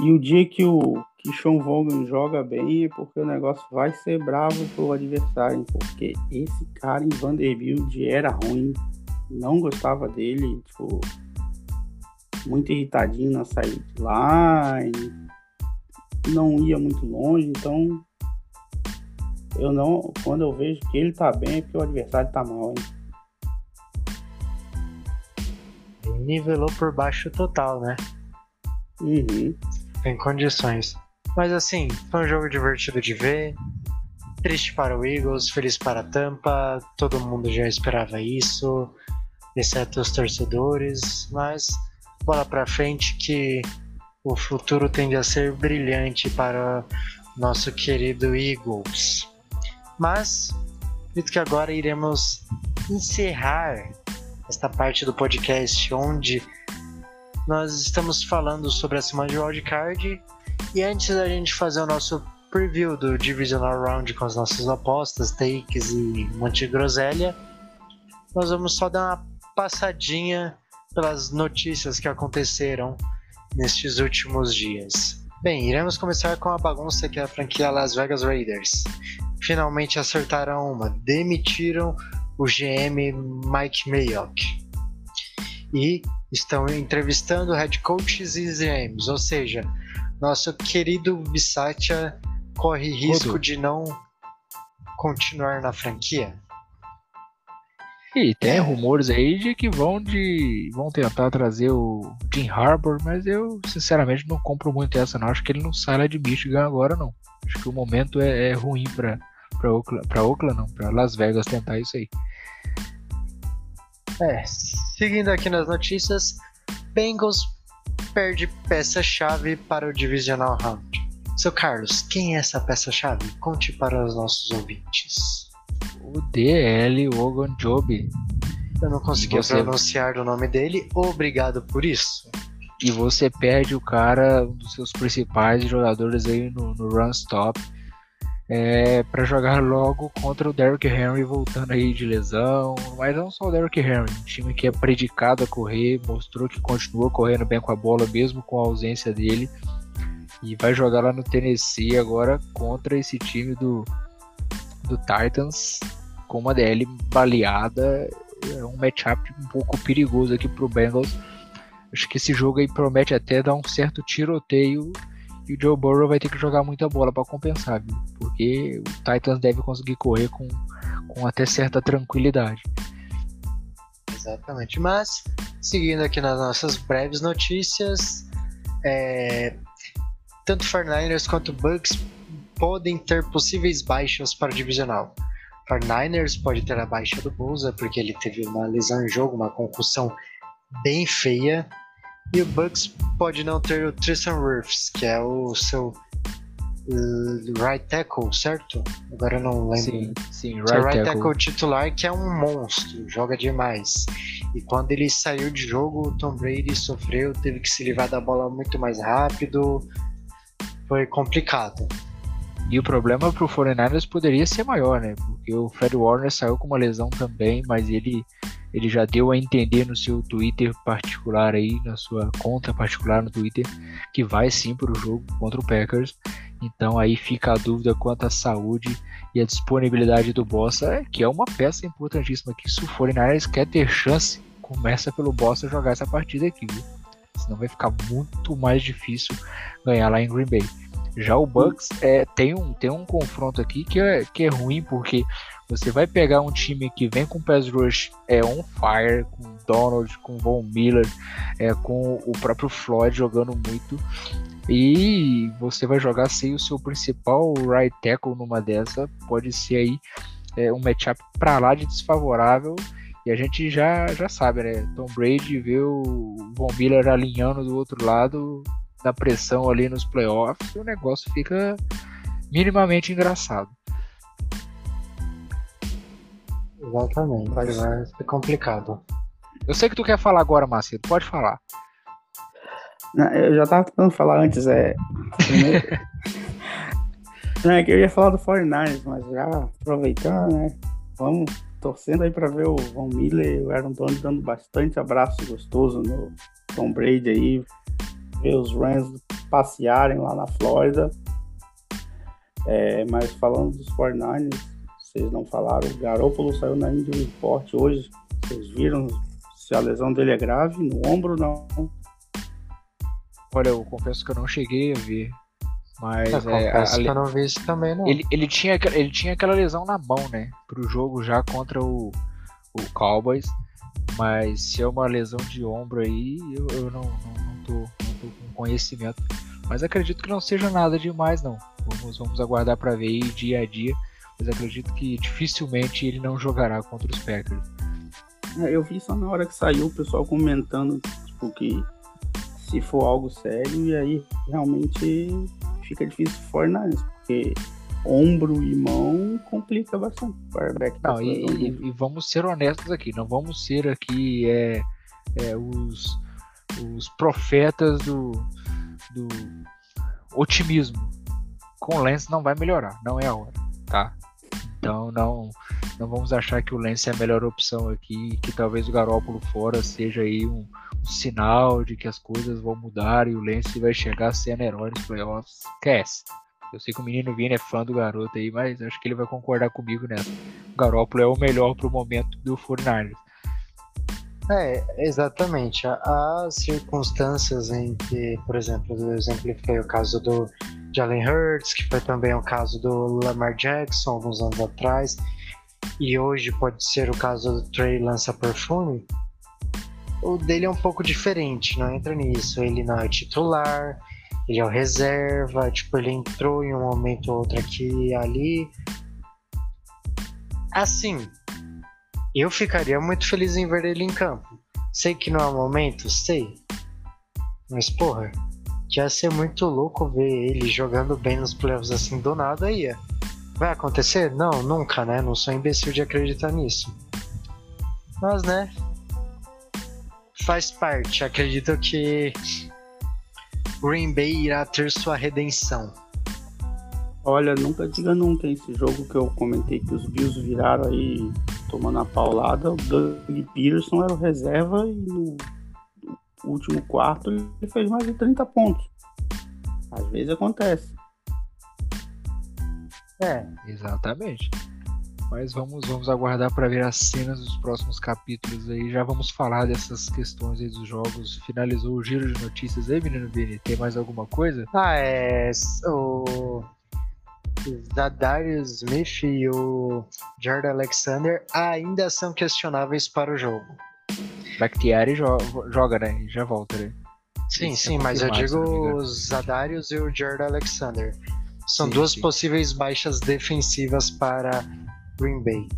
E o dia que o que Sean Vaughan joga bem é porque o negócio vai ser bravo pro adversário, porque esse cara em Vanderbilt era ruim, não gostava dele, tipo, muito irritadinho na sideline, não ia muito longe, então eu não, quando eu vejo que ele tá bem é porque o adversário tá mal, hein? nivelou por baixo total, né? Uhum. Tem condições. Mas assim, foi um jogo divertido de ver. Triste para o Eagles, feliz para a Tampa. Todo mundo já esperava isso, exceto os torcedores. Mas bola para frente que o futuro tende a ser brilhante para nosso querido Eagles. Mas, dito que agora iremos encerrar esta parte do podcast onde nós estamos falando sobre a semana de wildcard. E antes da gente fazer o nosso preview do Divisional Round com as nossas apostas, takes e um monte de groselha, nós vamos só dar uma passadinha pelas notícias que aconteceram nestes últimos dias. Bem, iremos começar com a bagunça que é a franquia Las Vegas Raiders. Finalmente acertaram uma, demitiram o GM Mike Mayock. E estão entrevistando head coaches e GMs, ou seja, nosso querido Bissatia corre risco de não continuar na franquia. E tem é. rumores aí de que vão de vão tentar trazer o Jim Harbour, mas eu sinceramente não compro muito essa não. Acho que ele não sai lá de Michigan agora não. Acho que o momento é, é ruim para para Oakland, para Oakland não, para Las Vegas tentar isso aí. É, seguindo aqui nas notícias, Bengals perde peça-chave para o Divisional Round. Seu Carlos, quem é essa peça-chave? Conte para os nossos ouvintes. O DL Ogunjobi. Eu não consegui você... pronunciar o nome dele, obrigado por isso. E você perde o cara, um dos seus principais jogadores aí no, no run stop é, para jogar logo contra o Derrick Henry voltando aí de lesão, mas não só o Derrick Henry, um time que é predicado a correr, mostrou que continua correndo bem com a bola mesmo com a ausência dele. E vai jogar lá no Tennessee agora contra esse time do, do Titans com uma DL baleada, é um matchup um pouco perigoso aqui pro Bengals. Acho que esse jogo aí promete até dar um certo tiroteio e o Joe Burrow vai ter que jogar muita bola para compensar, viu? porque o Titans deve conseguir correr com, com até certa tranquilidade. Exatamente. Mas, seguindo aqui nas nossas breves notícias, é, tanto 49ers quanto Bucks podem ter possíveis baixas para o divisional. 49ers pode ter a baixa do Bolsa, porque ele teve uma lesão em jogo, uma concussão bem feia. E o Bucks pode não ter o Tristan Wirfs, que é o seu uh, right tackle, certo? Agora eu não lembro. Sim, sim right, right tackle. tackle titular, que é um monstro, joga demais. E quando ele saiu de jogo, o Tom Brady sofreu, teve que se livrar da bola muito mais rápido. Foi complicado. E o problema pro 49ers poderia ser maior, né? Porque o Fred Warner saiu com uma lesão também, mas ele ele já deu a entender no seu Twitter particular aí, na sua conta particular no Twitter, que vai sim para o jogo contra o Packers. Então aí fica a dúvida quanto à saúde e a disponibilidade do Bossa, que é uma peça importantíssima que se o 49ers quer ter chance, começa pelo Bossa jogar essa partida aqui, viu? Senão vai ficar muito mais difícil ganhar lá em Green Bay. Já o Bucks é, tem, um, tem um confronto aqui que é, que é ruim, porque você vai pegar um time que vem com pass rush é on fire, com Donald, com Von Miller, é, com o próprio Floyd jogando muito, e você vai jogar sem o seu principal right tackle numa dessa, pode ser aí é, um matchup para lá de desfavorável. E a gente já, já sabe, né? Tom Brady vê o Von Miller alinhando do outro lado, na pressão ali nos playoffs, e o negócio fica minimamente engraçado. Exatamente, vai ser complicado. Eu sei que tu quer falar agora, Macedo, pode falar. Eu já tava tentando falar antes, é. Não, é que eu ia falar do 49ers, mas já aproveitando, né? Vamos torcendo aí pra ver o Von Miller e o Aaron Donald dando bastante abraço gostoso no Tom Brady aí, ver os Rams passearem lá na Flórida. É, mas falando dos 49ers, vocês não falaram, o Garoppolo saiu na Indy Report hoje, vocês viram se a lesão dele é grave, no ombro não, Olha, eu confesso que eu não cheguei a ver. Mas eu é, a, que eu não vi isso também, não. Ele, ele, tinha, ele tinha aquela lesão na mão, né? Pro jogo já contra o, o Cowboys. Mas se é uma lesão de ombro aí, eu, eu não, não, não, tô, não tô com conhecimento. Mas acredito que não seja nada demais, não. Vamos, vamos aguardar para ver aí dia a dia. Mas acredito que dificilmente ele não jogará contra os Packers. É, eu vi só na hora que saiu o pessoal comentando tipo, que se for algo sério, e aí realmente fica difícil for Fortnite, porque ombro e mão complica bastante o quarterback. Não, e, e, e, vamos ser honestos aqui, não vamos ser aqui é, é, os, os profetas do, do otimismo. Com o Lance não vai melhorar, não é a hora, tá? Então não, não vamos achar que o Lance é a melhor opção aqui, que talvez o Garópolo fora seja aí um, um sinal de que as coisas vão mudar e o Lance vai chegar sendo herói nos playoffs. Esquece. Eu sei que o menino Vini é fã do garoto aí, mas acho que ele vai concordar comigo nessa. O Garópolo é o melhor pro momento do 49 É, exatamente. Há circunstâncias em que, por exemplo, eu exemplifiquei o caso do Jalen Hurts, que foi também o caso do Lamar Jackson alguns anos atrás, e hoje pode ser o caso do Trey Lança Perfume, o dele é um pouco diferente, não entra nisso. Ele não é titular, ele é o reserva, tipo, ele entrou em um momento ou outro aqui e ali. Assim, eu ficaria muito feliz em ver ele em campo. Sei que não é o momento, sei. Mas, porra, ia ser muito louco ver ele jogando bem nos playoffs assim do nada aí. Vai acontecer? Não, nunca, né? Não sou imbecil de acreditar nisso. Mas, né? faz parte. Acredito que Green Bay irá ter sua redenção. Olha, nunca diga nunca. Esse jogo que eu comentei que os Bills viraram aí tomando a paulada, o Doug Peterson era o reserva e no último quarto ele fez mais de 30 pontos. Às vezes acontece. É, exatamente. Mas vamos, vamos aguardar para ver as cenas dos próximos capítulos aí. Já vamos falar dessas questões aí dos jogos. Finalizou o giro de notícias aí, menino Vini? Tem mais alguma coisa? Ah, é. O. Zadarius Smith e o Jared Alexander ainda são questionáveis para o jogo. Bakhtiari joga, joga né? Já volta, né? Sim, Isso sim, é mas eu digo os Zadarius e o Jared Alexander. São sim, duas sim. possíveis baixas defensivas para Green Bay.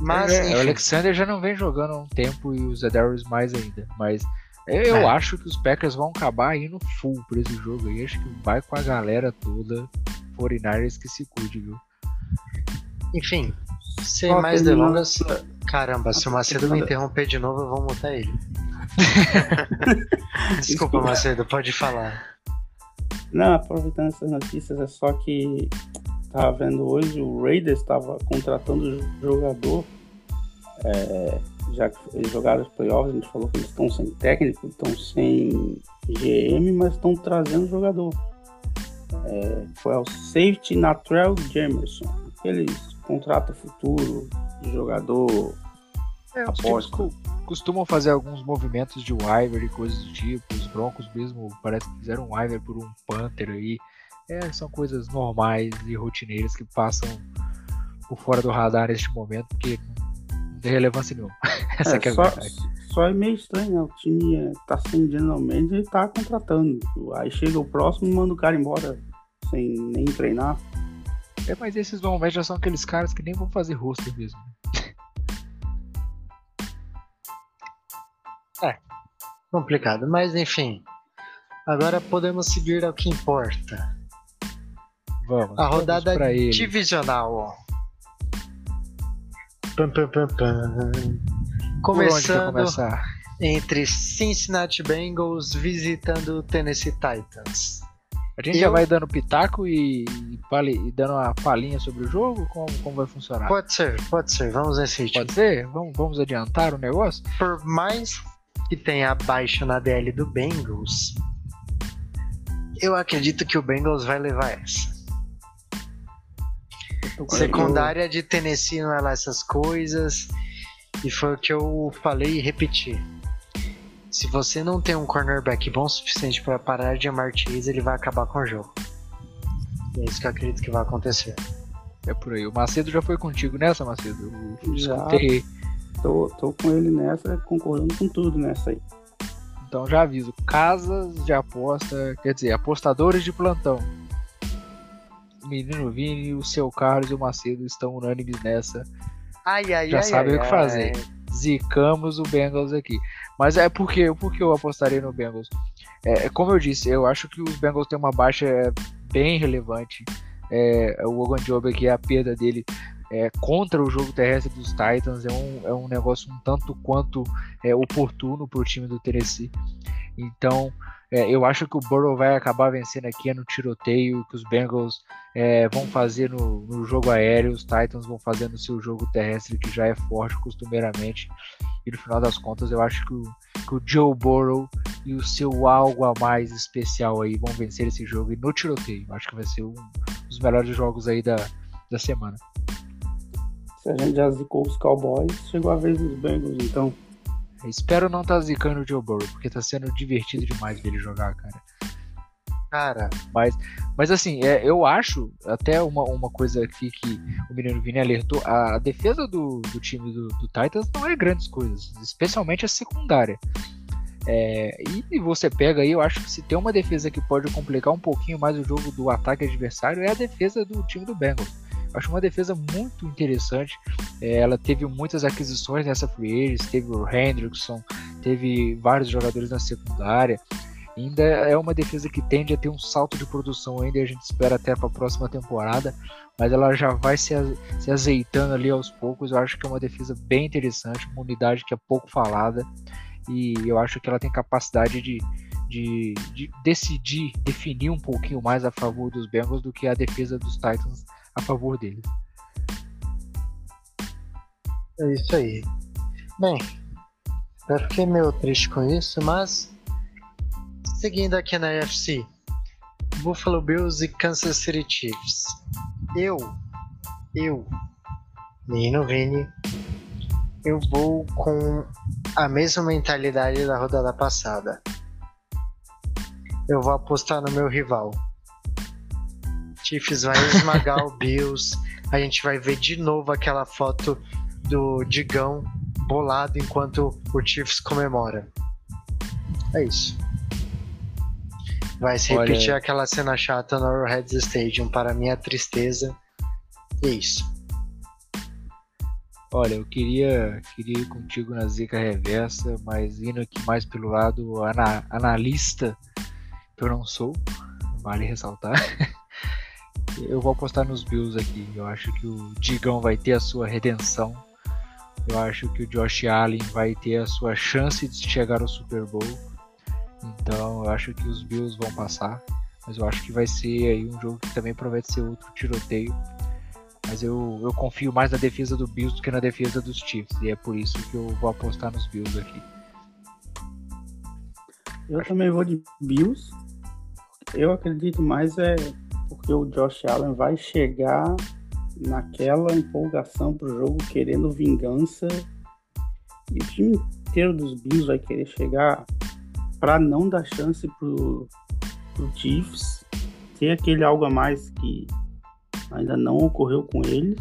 Mas é, o Alexander já não vem jogando há um tempo e os Adarius mais ainda. Mas eu é. acho que os Packers vão acabar indo full por esse jogo aí. Acho que vai com a galera toda. 49ers que se cuide, viu? Enfim, sem mais delongas. Caramba, se o Macedo me interromper de novo, eu vou mutar ele. Desculpa, Macedo, pode falar. Não, aproveitando essas notícias, é só que Tava vendo hoje, o Raiders estava contratando jogador. É, já que eles jogaram os playoffs, a gente falou que eles estão sem técnico, estão sem GM, mas estão trazendo jogador. é, foi o safety Natrell Jamerson. Aqueles contrato futuro de jogador é, aposta. costumam fazer alguns movimentos de waiver e coisas do tipo. Os Broncos mesmo parece que fizeram um waiver por um Panther aí. É, são coisas normais e rotineiras que passam por fora do radar neste momento, porque não tem relevância nenhuma. Essa é, é a só, verdade. Só é meio estranho, né? O time é, tá sem generalmente e tá contratando. Aí chega o próximo e manda o cara embora sem nem treinar. É, mas esses normalmente já são aqueles caras que nem vão fazer roster mesmo. é, complicado. Mas enfim, agora podemos seguir ao que importa. Vamos. A rodada divisional. Pum, pum, pum, Começando entre Cincinnati Bengals visitando Tennessee Titans. A gente eu... já vai dando pitaco e, e, dando uma palhinha sobre o jogo? Como, como vai funcionar? Pode ser, pode ser. Vamos nesse ritmo. Pode ser? Vamos, vamos adiantar o negócio? Por mais que tenha baixo na DL do Bengals, eu acredito que o Bengals vai levar essa. Secundária de Tennessee não é lá essas coisas. E foi o que eu falei e repeti. Se você não tem um cornerback bom o suficiente para parar de amar Chase, ele vai acabar com o jogo. E é isso que eu acredito que vai acontecer. É por aí. O Macedo já foi contigo nessa, Macedo? Eu já. Tô, tô com ele nessa, concordando com tudo nessa aí. Então já aviso, casas de aposta, quer dizer, apostadores de plantão. O menino Vini, o seu Carlos e o Macedo estão unânimes nessa. Ai, ai, já ai, sabem ai, o que fazer. Zicamos o Bengals aqui. Mas é porque, porque eu apostaria no Bengals. É, é, como eu disse, eu acho que os Bengals têm uma baixa bem relevante. É, o Logan Job aqui, a perda dele é, contra o jogo terrestre dos Titans é um, é um negócio um tanto quanto é, oportuno para o time do Tennessee. Então, é, eu acho que o Burrow vai acabar vencendo aqui no tiroteio, que os Bengals é, vão fazer no, no, jogo aéreo, os Titans vão fazer no seu jogo terrestre, que já é forte costumeiramente. E no final das contas, eu acho que o, que o Joe Burrow e o seu algo a mais especial aí vão vencer esse jogo e no tiroteio. Acho que vai ser um dos melhores jogos aí da, da semana. Se a gente já zicou os Cowboys, chegou a vez dos Bengals, então. Espero não estar tá zicando o Joe Burrow, porque tá sendo divertido demais ver ele jogar, cara. Cara. Mas, mas assim, é, eu acho, até uma, uma coisa aqui que o menino Vini alertou, a, defesa do, do time do, do, Titans não é grandes coisas, especialmente a secundária. É, e você pega aí, eu acho que se tem uma defesa que pode complicar um pouquinho mais o jogo do ataque adversário é a defesa do time do Bengals. Acho uma defesa muito interessante. É, ela teve muitas aquisições nessa free agents, teve o Hendrickson, teve vários jogadores na secundária. Ainda é uma defesa que tende a ter um salto de produção ainda, a gente espera até para a próxima temporada, mas ela já vai se, se azeitando ali aos poucos. Eu acho que é uma defesa bem interessante, uma unidade que é pouco falada, e eu acho que ela tem capacidade de, de, de decidir, definir um pouquinho mais a favor dos Bengals do que a defesa dos Titans a favor deles. É isso aí. Bem, eu fiquei meio triste com isso, mas seguindo aqui na UFC, Buffalo Bills e Kansas City Chiefs. Eu, eu, menino Vini, eu vou com a mesma mentalidade da rodada passada. Eu vou apostar no meu rival. Chiefs vai esmagar o Bills. A gente vai ver de novo aquela foto do Digão bolado enquanto o Chiefs comemora. É isso. Vai se Olha... repetir aquela cena chata no Arrowhead Stadium, para minha tristeza. É isso. Olha, eu queria, queria ir contigo na zica reversa, mas indo aqui mais pelo lado ana, analista, que eu não sou, vale ressaltar. Eu vou apostar nos Bills aqui. Eu acho que o Digão vai ter a sua redenção. Eu acho que o Josh Allen vai ter a sua chance de chegar ao Super Bowl. Então eu acho que os Bills vão passar. Mas eu acho que vai ser aí um jogo que também promete ser outro tiroteio. Mas eu, eu confio mais na defesa do Bills do que na defesa dos Chiefs. E é por isso que eu vou apostar nos Bills aqui. Eu também vou de Bills. Eu acredito mais é porque o Josh Allen vai chegar naquela empolgação pro jogo, querendo vingança. E o time inteiro dos Bills vai querer chegar para não dar chance pro, pro Chiefs ter aquele algo a mais que ainda não ocorreu com eles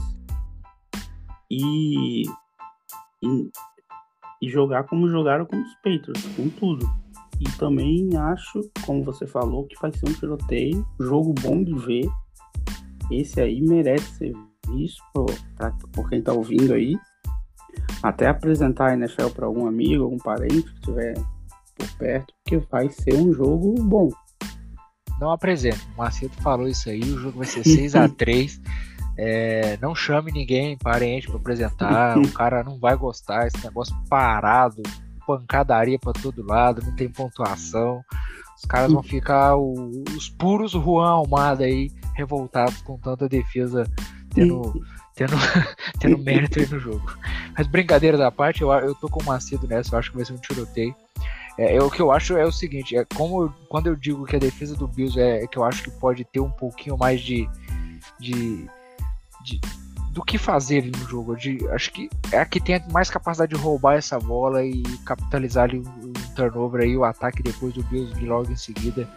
e, e, e jogar como jogaram com os Patriots, com tudo. E também acho, como você falou, que vai ser um tiroteio, jogo bom de ver. Esse aí merece ser visto por quem tá ouvindo aí. Até apresentar a NFL para algum amigo, algum parente que estiver por perto, porque vai ser um jogo bom. Não apresento. O Macedo falou isso aí, o jogo vai ser 6 a 3 é, não chame ninguém, parente, para apresentar. o cara não vai gostar. Esse negócio parado, pancadaria para todo lado, não tem pontuação. Os caras vão ficar o, os puros Juan Almada aí, revoltados com tanta defesa tendo, tendo, tendo mérito aí no jogo. Mas brincadeira da parte, eu, eu tô com o Macedo nessa, eu acho que vai ser um tiroteio. É, é, o que eu acho é o seguinte, é como eu, quando eu digo que a defesa do Bills é, é, que eu acho que pode ter um pouquinho mais de, de, de do que fazer no jogo. De, acho que é a que tem mais capacidade de roubar essa bola e capitalizar ali um turnover aí, o ataque depois do Bills logo em seguida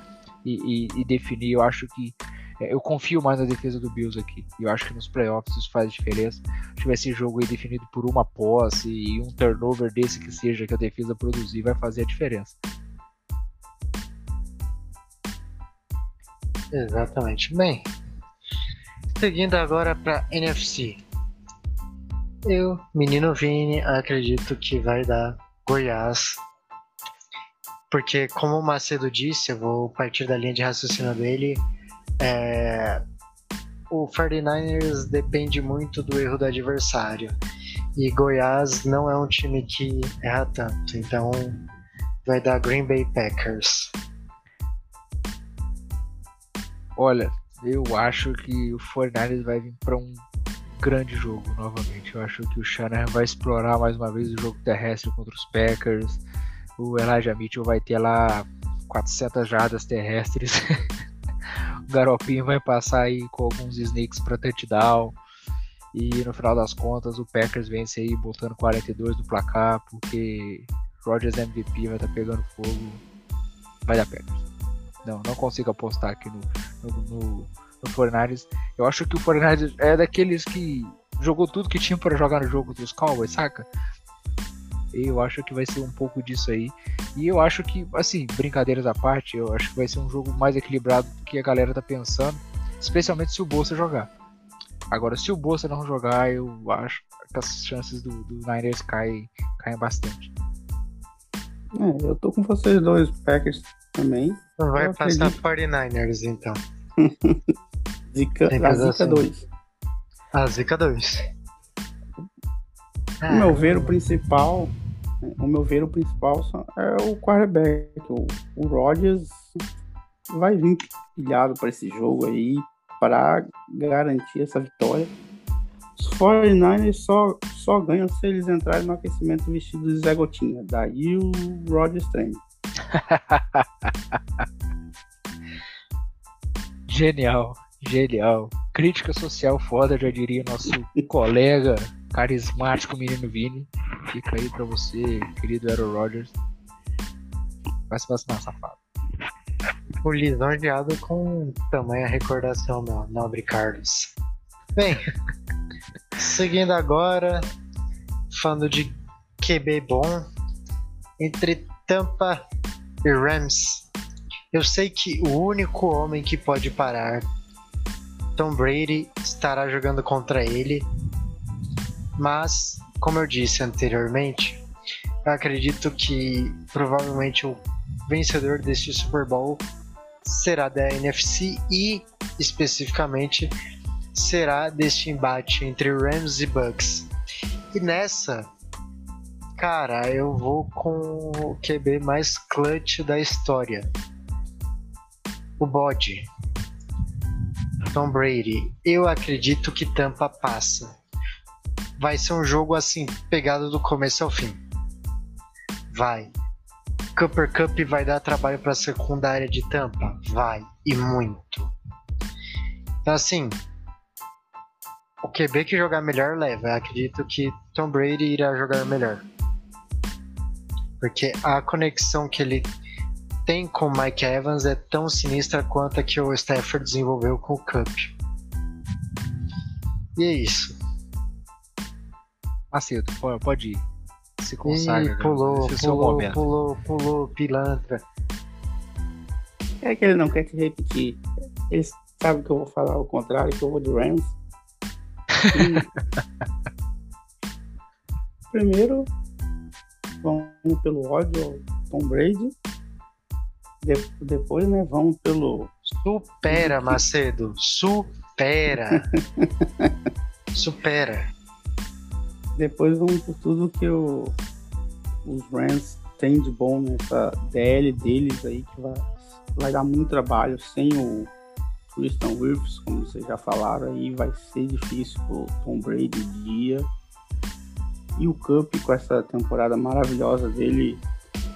e, e, e definir. Eu acho que é, eu confio mais na defesa do Bills aqui. Eu acho que nos playoffs isso faz diferença. Se tiver esse jogo aí definido por uma posse e um turnover desse que seja que a defesa produzir, vai fazer a diferença. Exatamente. Bem, seguindo agora para NFC. Eu, menino Vini, acredito que vai dar Goiás. Porque, como o Macedo disse, eu vou partir da linha de raciocínio dele é, o 49ers depende muito do erro do adversário. E Goiás não é um time que erra tanto. Então vai dar Green Bay Packers. Olha, eu acho que o 49ers vai vir para um grande jogo novamente. Eu acho que o Shanahan vai explorar mais uma vez o jogo terrestre contra os Packers. O Elijah Mitchell vai ter lá 400 jardas terrestres. o Garopinho vai passar aí com alguns snakes para touchdown. E no final das contas, o Packers vence aí botando 42 no placar, porque Rodgers MVP vai estar tá pegando fogo. Vai dar Packers. Não, não consigo apostar aqui no, no, no, no Fornares. Eu acho que o Fornares é daqueles que jogou tudo que tinha para jogar no jogo dos Cowboys, saca? Eu acho que vai ser um pouco disso aí. E eu acho que, assim, brincadeiras à parte, eu acho que vai ser um jogo mais equilibrado do que a galera tá pensando, especialmente se o Bolsa jogar. Agora, se o Bolsa não jogar, eu acho que as chances do, do Niners caem, caem bastante. É, eu tô com vocês dois, Packers também. Vai eu passar acredito. 49ers, então. Zica, a Zica 2. Assim. A Zica 2. No meu ver, o principal o meu ver, o principal é o quarterback. O, o Rodgers vai vir pilhado para esse jogo aí para garantir essa vitória. Os 49ers só, só ganham se eles entrarem no aquecimento vestido de Zé Gotinha. Daí o Rodgers treme. genial, genial. Crítica social foda, já diria nosso colega carismático menino Vini. Fica aí pra você, querido Aaron Rodgers. Vai se vacinar, safado. O lisonjeado com tamanha recordação, meu nobre Carlos. Bem, seguindo agora, falando de QB bom, entre Tampa e Rams. Eu sei que o único homem que pode parar Tom Brady estará jogando contra ele mas, como eu disse anteriormente, eu acredito que provavelmente o vencedor deste Super Bowl será da NFC e especificamente será deste embate entre Rams e Bucks. E nessa, cara, eu vou com o QB mais clutch da história. O bode. Tom Brady. Eu acredito que Tampa passa vai ser um jogo assim, pegado do começo ao fim. Vai. Cooper Cup vai dar trabalho para a secundária de Tampa? Vai, e muito. Então, assim, o QB que jogar melhor leva. Eu acredito que Tom Brady irá jogar melhor. Porque a conexão que ele tem com o Mike Evans é tão sinistra quanto a que o Stafford desenvolveu com o Cup. E é isso. Macedo, pode ir. Se consagra. Ih, pulou, pulou, pulou, pulou, pulou, pilantra. É que ele não quer te repetir. Ele sabe que eu vou falar o contrário, que eu vou de Rams. Primeiro, vamos pelo ódio ao Tom Brady. De depois, né, vamos pelo. Supera, Macedo. Supera. Supera. Depois vamos por tudo que o, os Rams têm de bom nessa DL deles aí, que vai, vai dar muito trabalho sem o Christian Wirfs, como vocês já falaram aí, vai ser difícil pro Tom Brady dia. E o Cup com essa temporada maravilhosa dele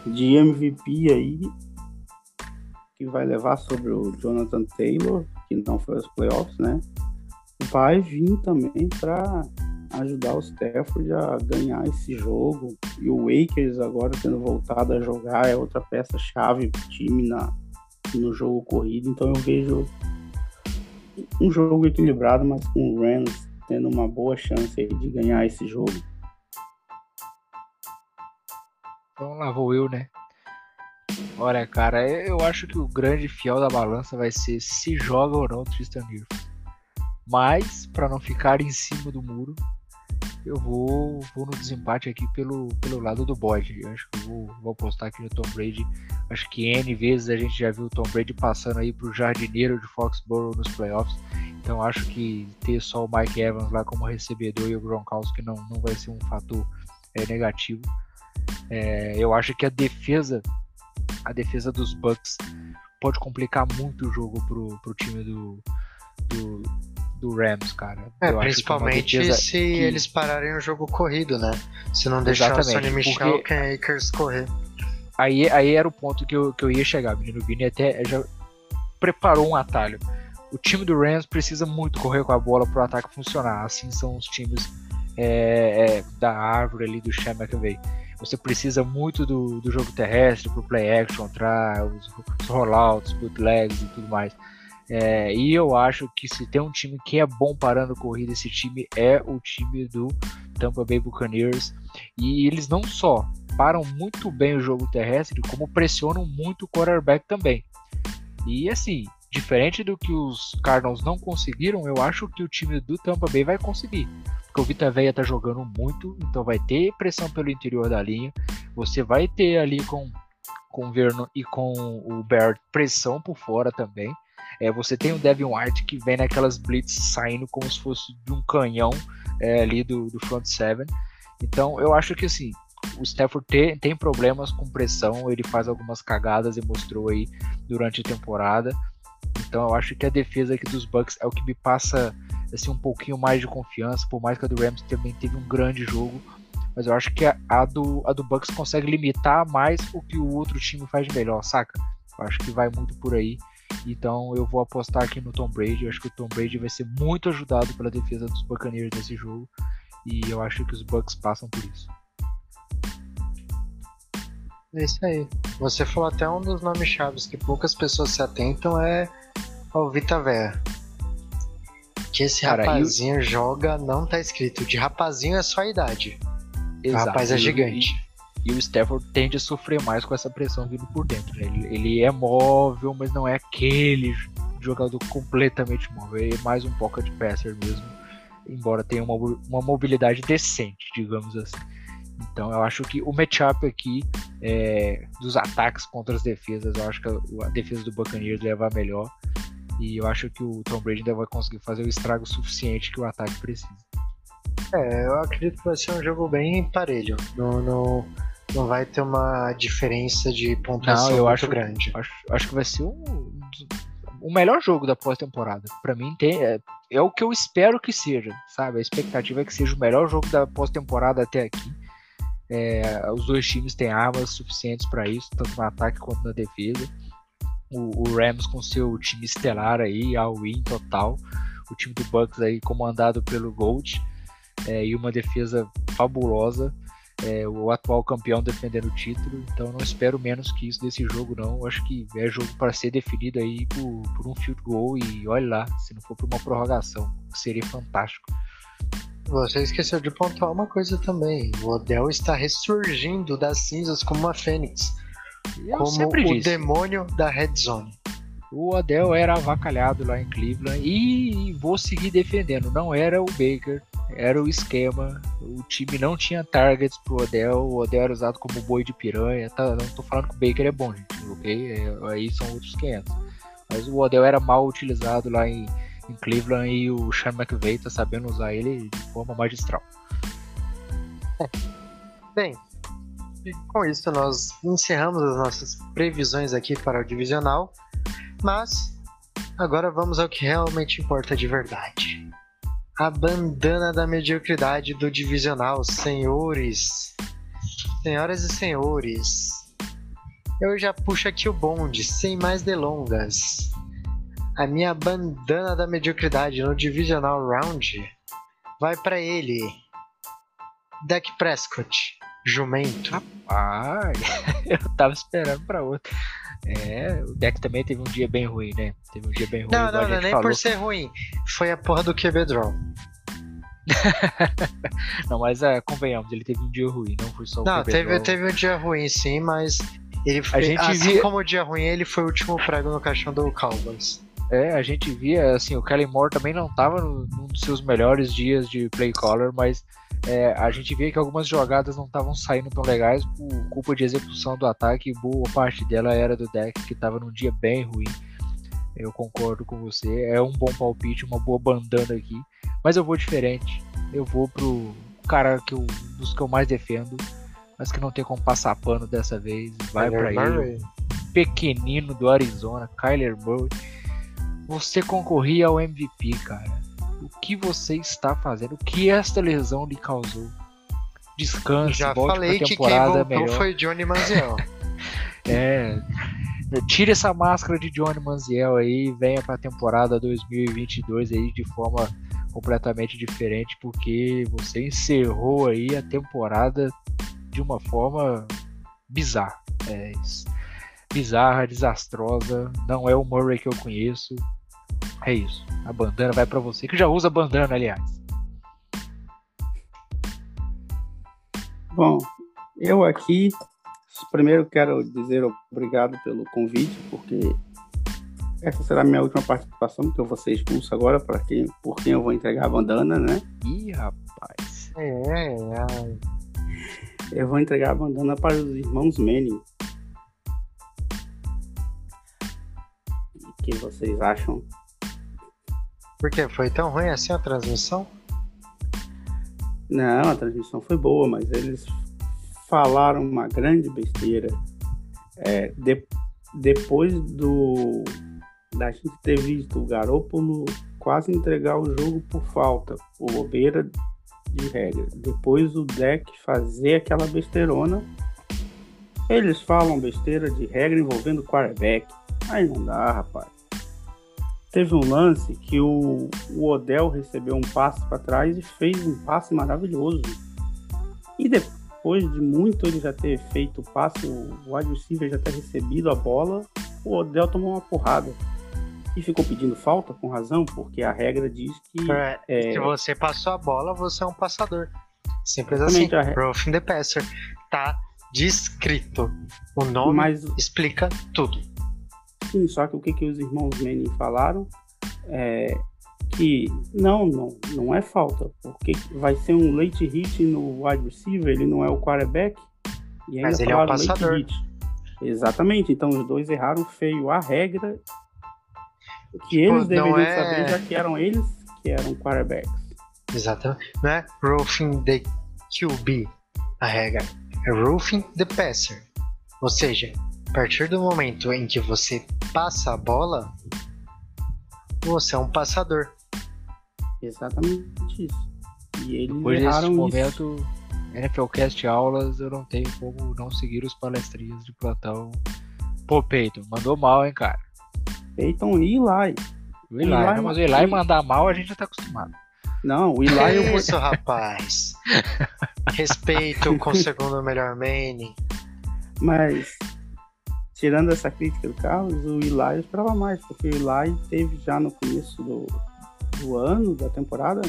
de MVP aí, que vai levar sobre o Jonathan Taylor, que não foi aos playoffs, né? Vai vir também para ajudar o Stafford a ganhar esse jogo. E o Wakers agora tendo voltado a jogar é outra peça-chave pro time na, no jogo corrido. Então eu vejo um jogo equilibrado, mas com o Rams tendo uma boa chance de ganhar esse jogo. Então lá vou eu, né? Olha, cara, eu acho que o grande fiel da balança vai ser se joga ou não o Tristan Wirfs. Mas, para não ficar em cima do muro, eu vou, vou no desempate aqui pelo, pelo lado do bode. Eu acho que eu vou, vou apostar aqui no Tom Brady. Acho que N vezes a gente já viu o Tom Brady passando aí pro jardineiro de Foxborough nos playoffs. Então acho que ter só o Mike Evans lá como recebedor e o Gronkowski não, não vai ser um fator é, negativo. É, eu acho que a defesa a defesa dos Bucks pode complicar muito o jogo pro, pro time do, do do Rams, cara. É, principalmente é se que... eles pararem o jogo corrido, né? Se não deixar Exatamente, o Sonny Michel porque... Ken Akers correr. Aí, aí era o ponto que eu, que eu ia chegar. O menino Vini até já preparou um atalho. O time do Rams precisa muito correr com a bola para o ataque funcionar. Assim são os times é, é, da árvore ali do Sean McVay. Você precisa muito do, do jogo terrestre para o play action, entrar, os, os rollouts, bootlegs e tudo mais. É, e eu acho que se tem um time que é bom parando corrida, esse time é o time do Tampa Bay Buccaneers. E eles não só param muito bem o jogo terrestre, como pressionam muito o quarterback também. E assim, diferente do que os Cardinals não conseguiram, eu acho que o time do Tampa Bay vai conseguir. Porque o Vita Veia tá jogando muito, então vai ter pressão pelo interior da linha. Você vai ter ali com, com o Vernon e com o Bear pressão por fora também. É, você tem o Devin White que vem naquelas blitz saindo como se fosse de um canhão é, ali do, do front seven. Então eu acho que assim, o Stafford tem, tem problemas com pressão, ele faz algumas cagadas e mostrou aí durante a temporada. Então eu acho que a defesa aqui dos Bucks é o que me passa assim, um pouquinho mais de confiança, por mais que a do Rams também teve um grande jogo. Mas eu acho que a, a, do, a do Bucks consegue limitar mais o que o outro time faz de melhor, saca? Eu acho que vai muito por aí. Então eu vou apostar aqui no Tom Brady. Eu acho que o Tom Brady vai ser muito ajudado pela defesa dos Buccaneers nesse jogo. E eu acho que os Bucks passam por isso. É isso aí. Você falou até um dos nomes chaves que poucas pessoas se atentam é o Vita Vea. Que esse Cara, rapazinho eu... joga, não tá escrito. De rapazinho é só a idade. Exato. O rapaz é gigante. E o Stafford tende a sofrer mais com essa pressão vindo por dentro. Né? Ele, ele, é móvel, mas não é aquele jogador completamente móvel. Ele é mais um pocket passer mesmo, embora tenha uma, uma mobilidade decente, digamos assim. Então eu acho que o matchup aqui é, dos ataques contra as defesas, eu acho que a, a defesa do Buccaneers leva a melhor. E eu acho que o Tom Brady ainda vai conseguir fazer o estrago suficiente que o ataque precisa. É, eu acredito que vai ser um jogo bem parelho. No, no, não vai ter uma diferença de pontuação não, eu muito acho, grande. Acho, acho que vai ser um, o melhor jogo da pós-temporada. Para mim tem, é, é, o que eu espero que seja, sabe? A expectativa é que seja o melhor jogo da pós-temporada até aqui. É, os dois times têm armas suficientes para isso, tanto no ataque quanto na defesa. O, o, Rams com seu time estelar aí, all win total. o time do Bucks aí comandado pelo Gold é, e uma defesa fabulosa. É, o atual campeão defendendo o título, então não espero menos que isso desse jogo não. Acho que é jogo para ser definido aí por, por, um field goal e olha lá, se não for por uma prorrogação, seria fantástico. Você esqueceu de pontuar uma coisa também. O Odell está ressurgindo das cinzas como uma fênix, Eu como o disse. demônio da Red Zone. O Odell era avacalhado lá em Cleveland e vou seguir defendendo. Não era o Baker, era o esquema. O time não tinha targets pro Odell. O Odell era usado como boi de piranha. Tá, não tô falando que o Baker é bom, gente, ok? É, aí são outros 500. Mas o Odell era mal utilizado lá em, em Cleveland e o Sean McVay tá sabendo usar ele de forma magistral. É. Bem, com isso nós encerramos as nossas previsões aqui para o divisional. Mas agora vamos ao que realmente importa de verdade. A bandana da mediocridade do divisional, senhores. Senhoras e senhores. Eu já puxo aqui o bonde, sem mais delongas. A minha bandana da mediocridade no divisional round vai para ele. Deck Prescott, jumento. Rapaz, eu tava esperando para outro. É, o deck também teve um dia bem ruim, né? Teve um dia bem ruim. Não, não, não, nem falou. por ser ruim. Foi a porra do QB Draw. não, mas é, convenhamos, ele teve um dia ruim, não foi só o Não, teve, teve um dia ruim sim, mas ele foi, a gente assim via... como o dia ruim, ele foi o último prego no caixão do Cowboys. É, a gente via, assim, o Kellen Moore também não estava num dos seus melhores dias de play caller, mas é, a gente via que algumas jogadas não estavam saindo tão legais por culpa de execução do ataque e boa parte dela era do deck que estava num dia bem ruim. Eu concordo com você, é um bom palpite, uma boa bandana aqui, mas eu vou diferente. Eu vou pro cara que eu, dos que eu mais defendo, mas que não tem como passar pano dessa vez. Vai para ele. Pequenino do Arizona, Kyler Murray. Você concorria ao MVP, cara o que você está fazendo, o que esta lesão lhe causou. Descanse, Já volte falei pra temporada que quem voltou melhor. foi Johnny Manziel. é, tire essa máscara de Johnny Manziel aí e venha para a temporada 2022 aí de forma completamente diferente, porque você encerrou aí a temporada de uma forma bizarra. É, bizarra, desastrosa. Não é o Murray que eu conheço. É isso. A bandana vai para você, que já usa bandana, aliás. Bom, eu aqui primeiro quero dizer obrigado pelo convite, porque essa será a minha última participação, porque eu vou ser expulso agora para quem, por quem eu vou entregar a bandana, né? Ih, rapaz. É, é. Eu vou entregar a bandana para os irmãos Manning. O que vocês acham por quê? Foi tão ruim assim a transmissão? Não, a transmissão foi boa, mas eles falaram uma grande besteira. É, de, depois do da gente ter visto o Garópolo quase entregar o jogo por falta, por bobeira de regra. Depois o deck fazer aquela besteirona. Eles falam besteira de regra envolvendo quarterback. Aí não dá, rapaz. Teve um lance que o, o Odell recebeu um passe para trás e fez um passe maravilhoso. E depois de muito ele já ter feito o passe, o wide receiver já ter recebido a bola, o Odell tomou uma porrada. E ficou pedindo falta com razão, porque a regra diz que. É, é... Se você passou a bola, você é um passador. Simples assim. A... Roughing the passer. Tá descrito. O nome Mas... explica tudo. Sim, só que o que, que os irmãos Manning falaram é que não, não, não é falta, porque vai ser um late hit no wide receiver, ele não é o quarterback. E ainda Mas ele é o passador. Exatamente, então os dois erraram feio a regra que tipo, eles deveriam é... saber, já que eram eles que eram quarterbacks. Exatamente. Não é roofing the QB a regra, é roofing the passer. Ou seja, a partir do momento em que você passa a bola, você é um passador. Exatamente isso. E eles Depois desse momento, NFLcast aulas, eu não tenho como não seguir os palestrinhos de plantão. Pô, Peyton, mandou mal, hein, cara. Peyton e Eli. O Eli, né? mas o Eli mandar mal a gente já tá acostumado. Não, o Eli eu vou... Isso, rapaz. Respeito com o segundo melhor main. Mas, tirando essa crítica do Carlos, o Eli esperava mais, porque o Eli teve já no começo do, do ano, da temporada,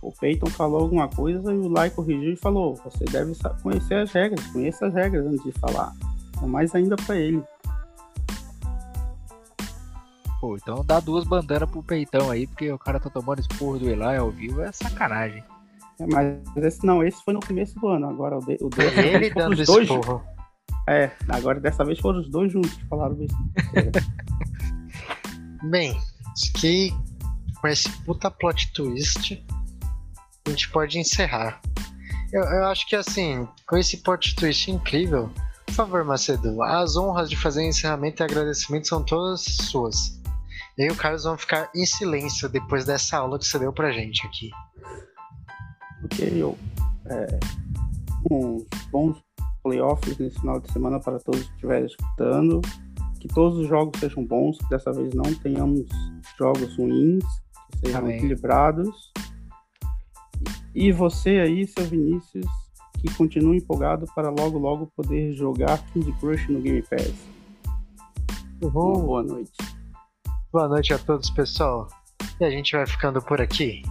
o Peyton falou alguma coisa e o Eli corrigiu e falou: você deve conhecer as regras, conheça as regras antes de falar. Mais ainda para ele. Pô, então dá duas bandanas pro peitão aí, porque o cara tá tomando esporro do Eli ao vivo, é sacanagem. É, mas esse não, esse foi no começo do ano, agora o, de, o de, ele dando dois. Esporro. É, agora dessa vez foram os dois juntos que falaram isso. Bem, que com esse puta plot twist, a gente pode encerrar. Eu, eu acho que assim, com esse plot twist incrível, por favor, Macedo, as honras de fazer encerramento e agradecimento são todas suas. Eu e o Carlos vamos ficar em silêncio depois dessa aula que você deu pra gente aqui. Ok, eu. É, uns bons playoffs nesse final de semana para todos que estiverem escutando. Que todos os jogos sejam bons, que dessa vez não tenhamos jogos ruins, que sejam Amém. equilibrados. E você aí, seu Vinícius, que continue empolgado para logo logo poder jogar King Crush no Game Pass. Uhum. boa noite. Boa noite a todos, pessoal. E a gente vai ficando por aqui.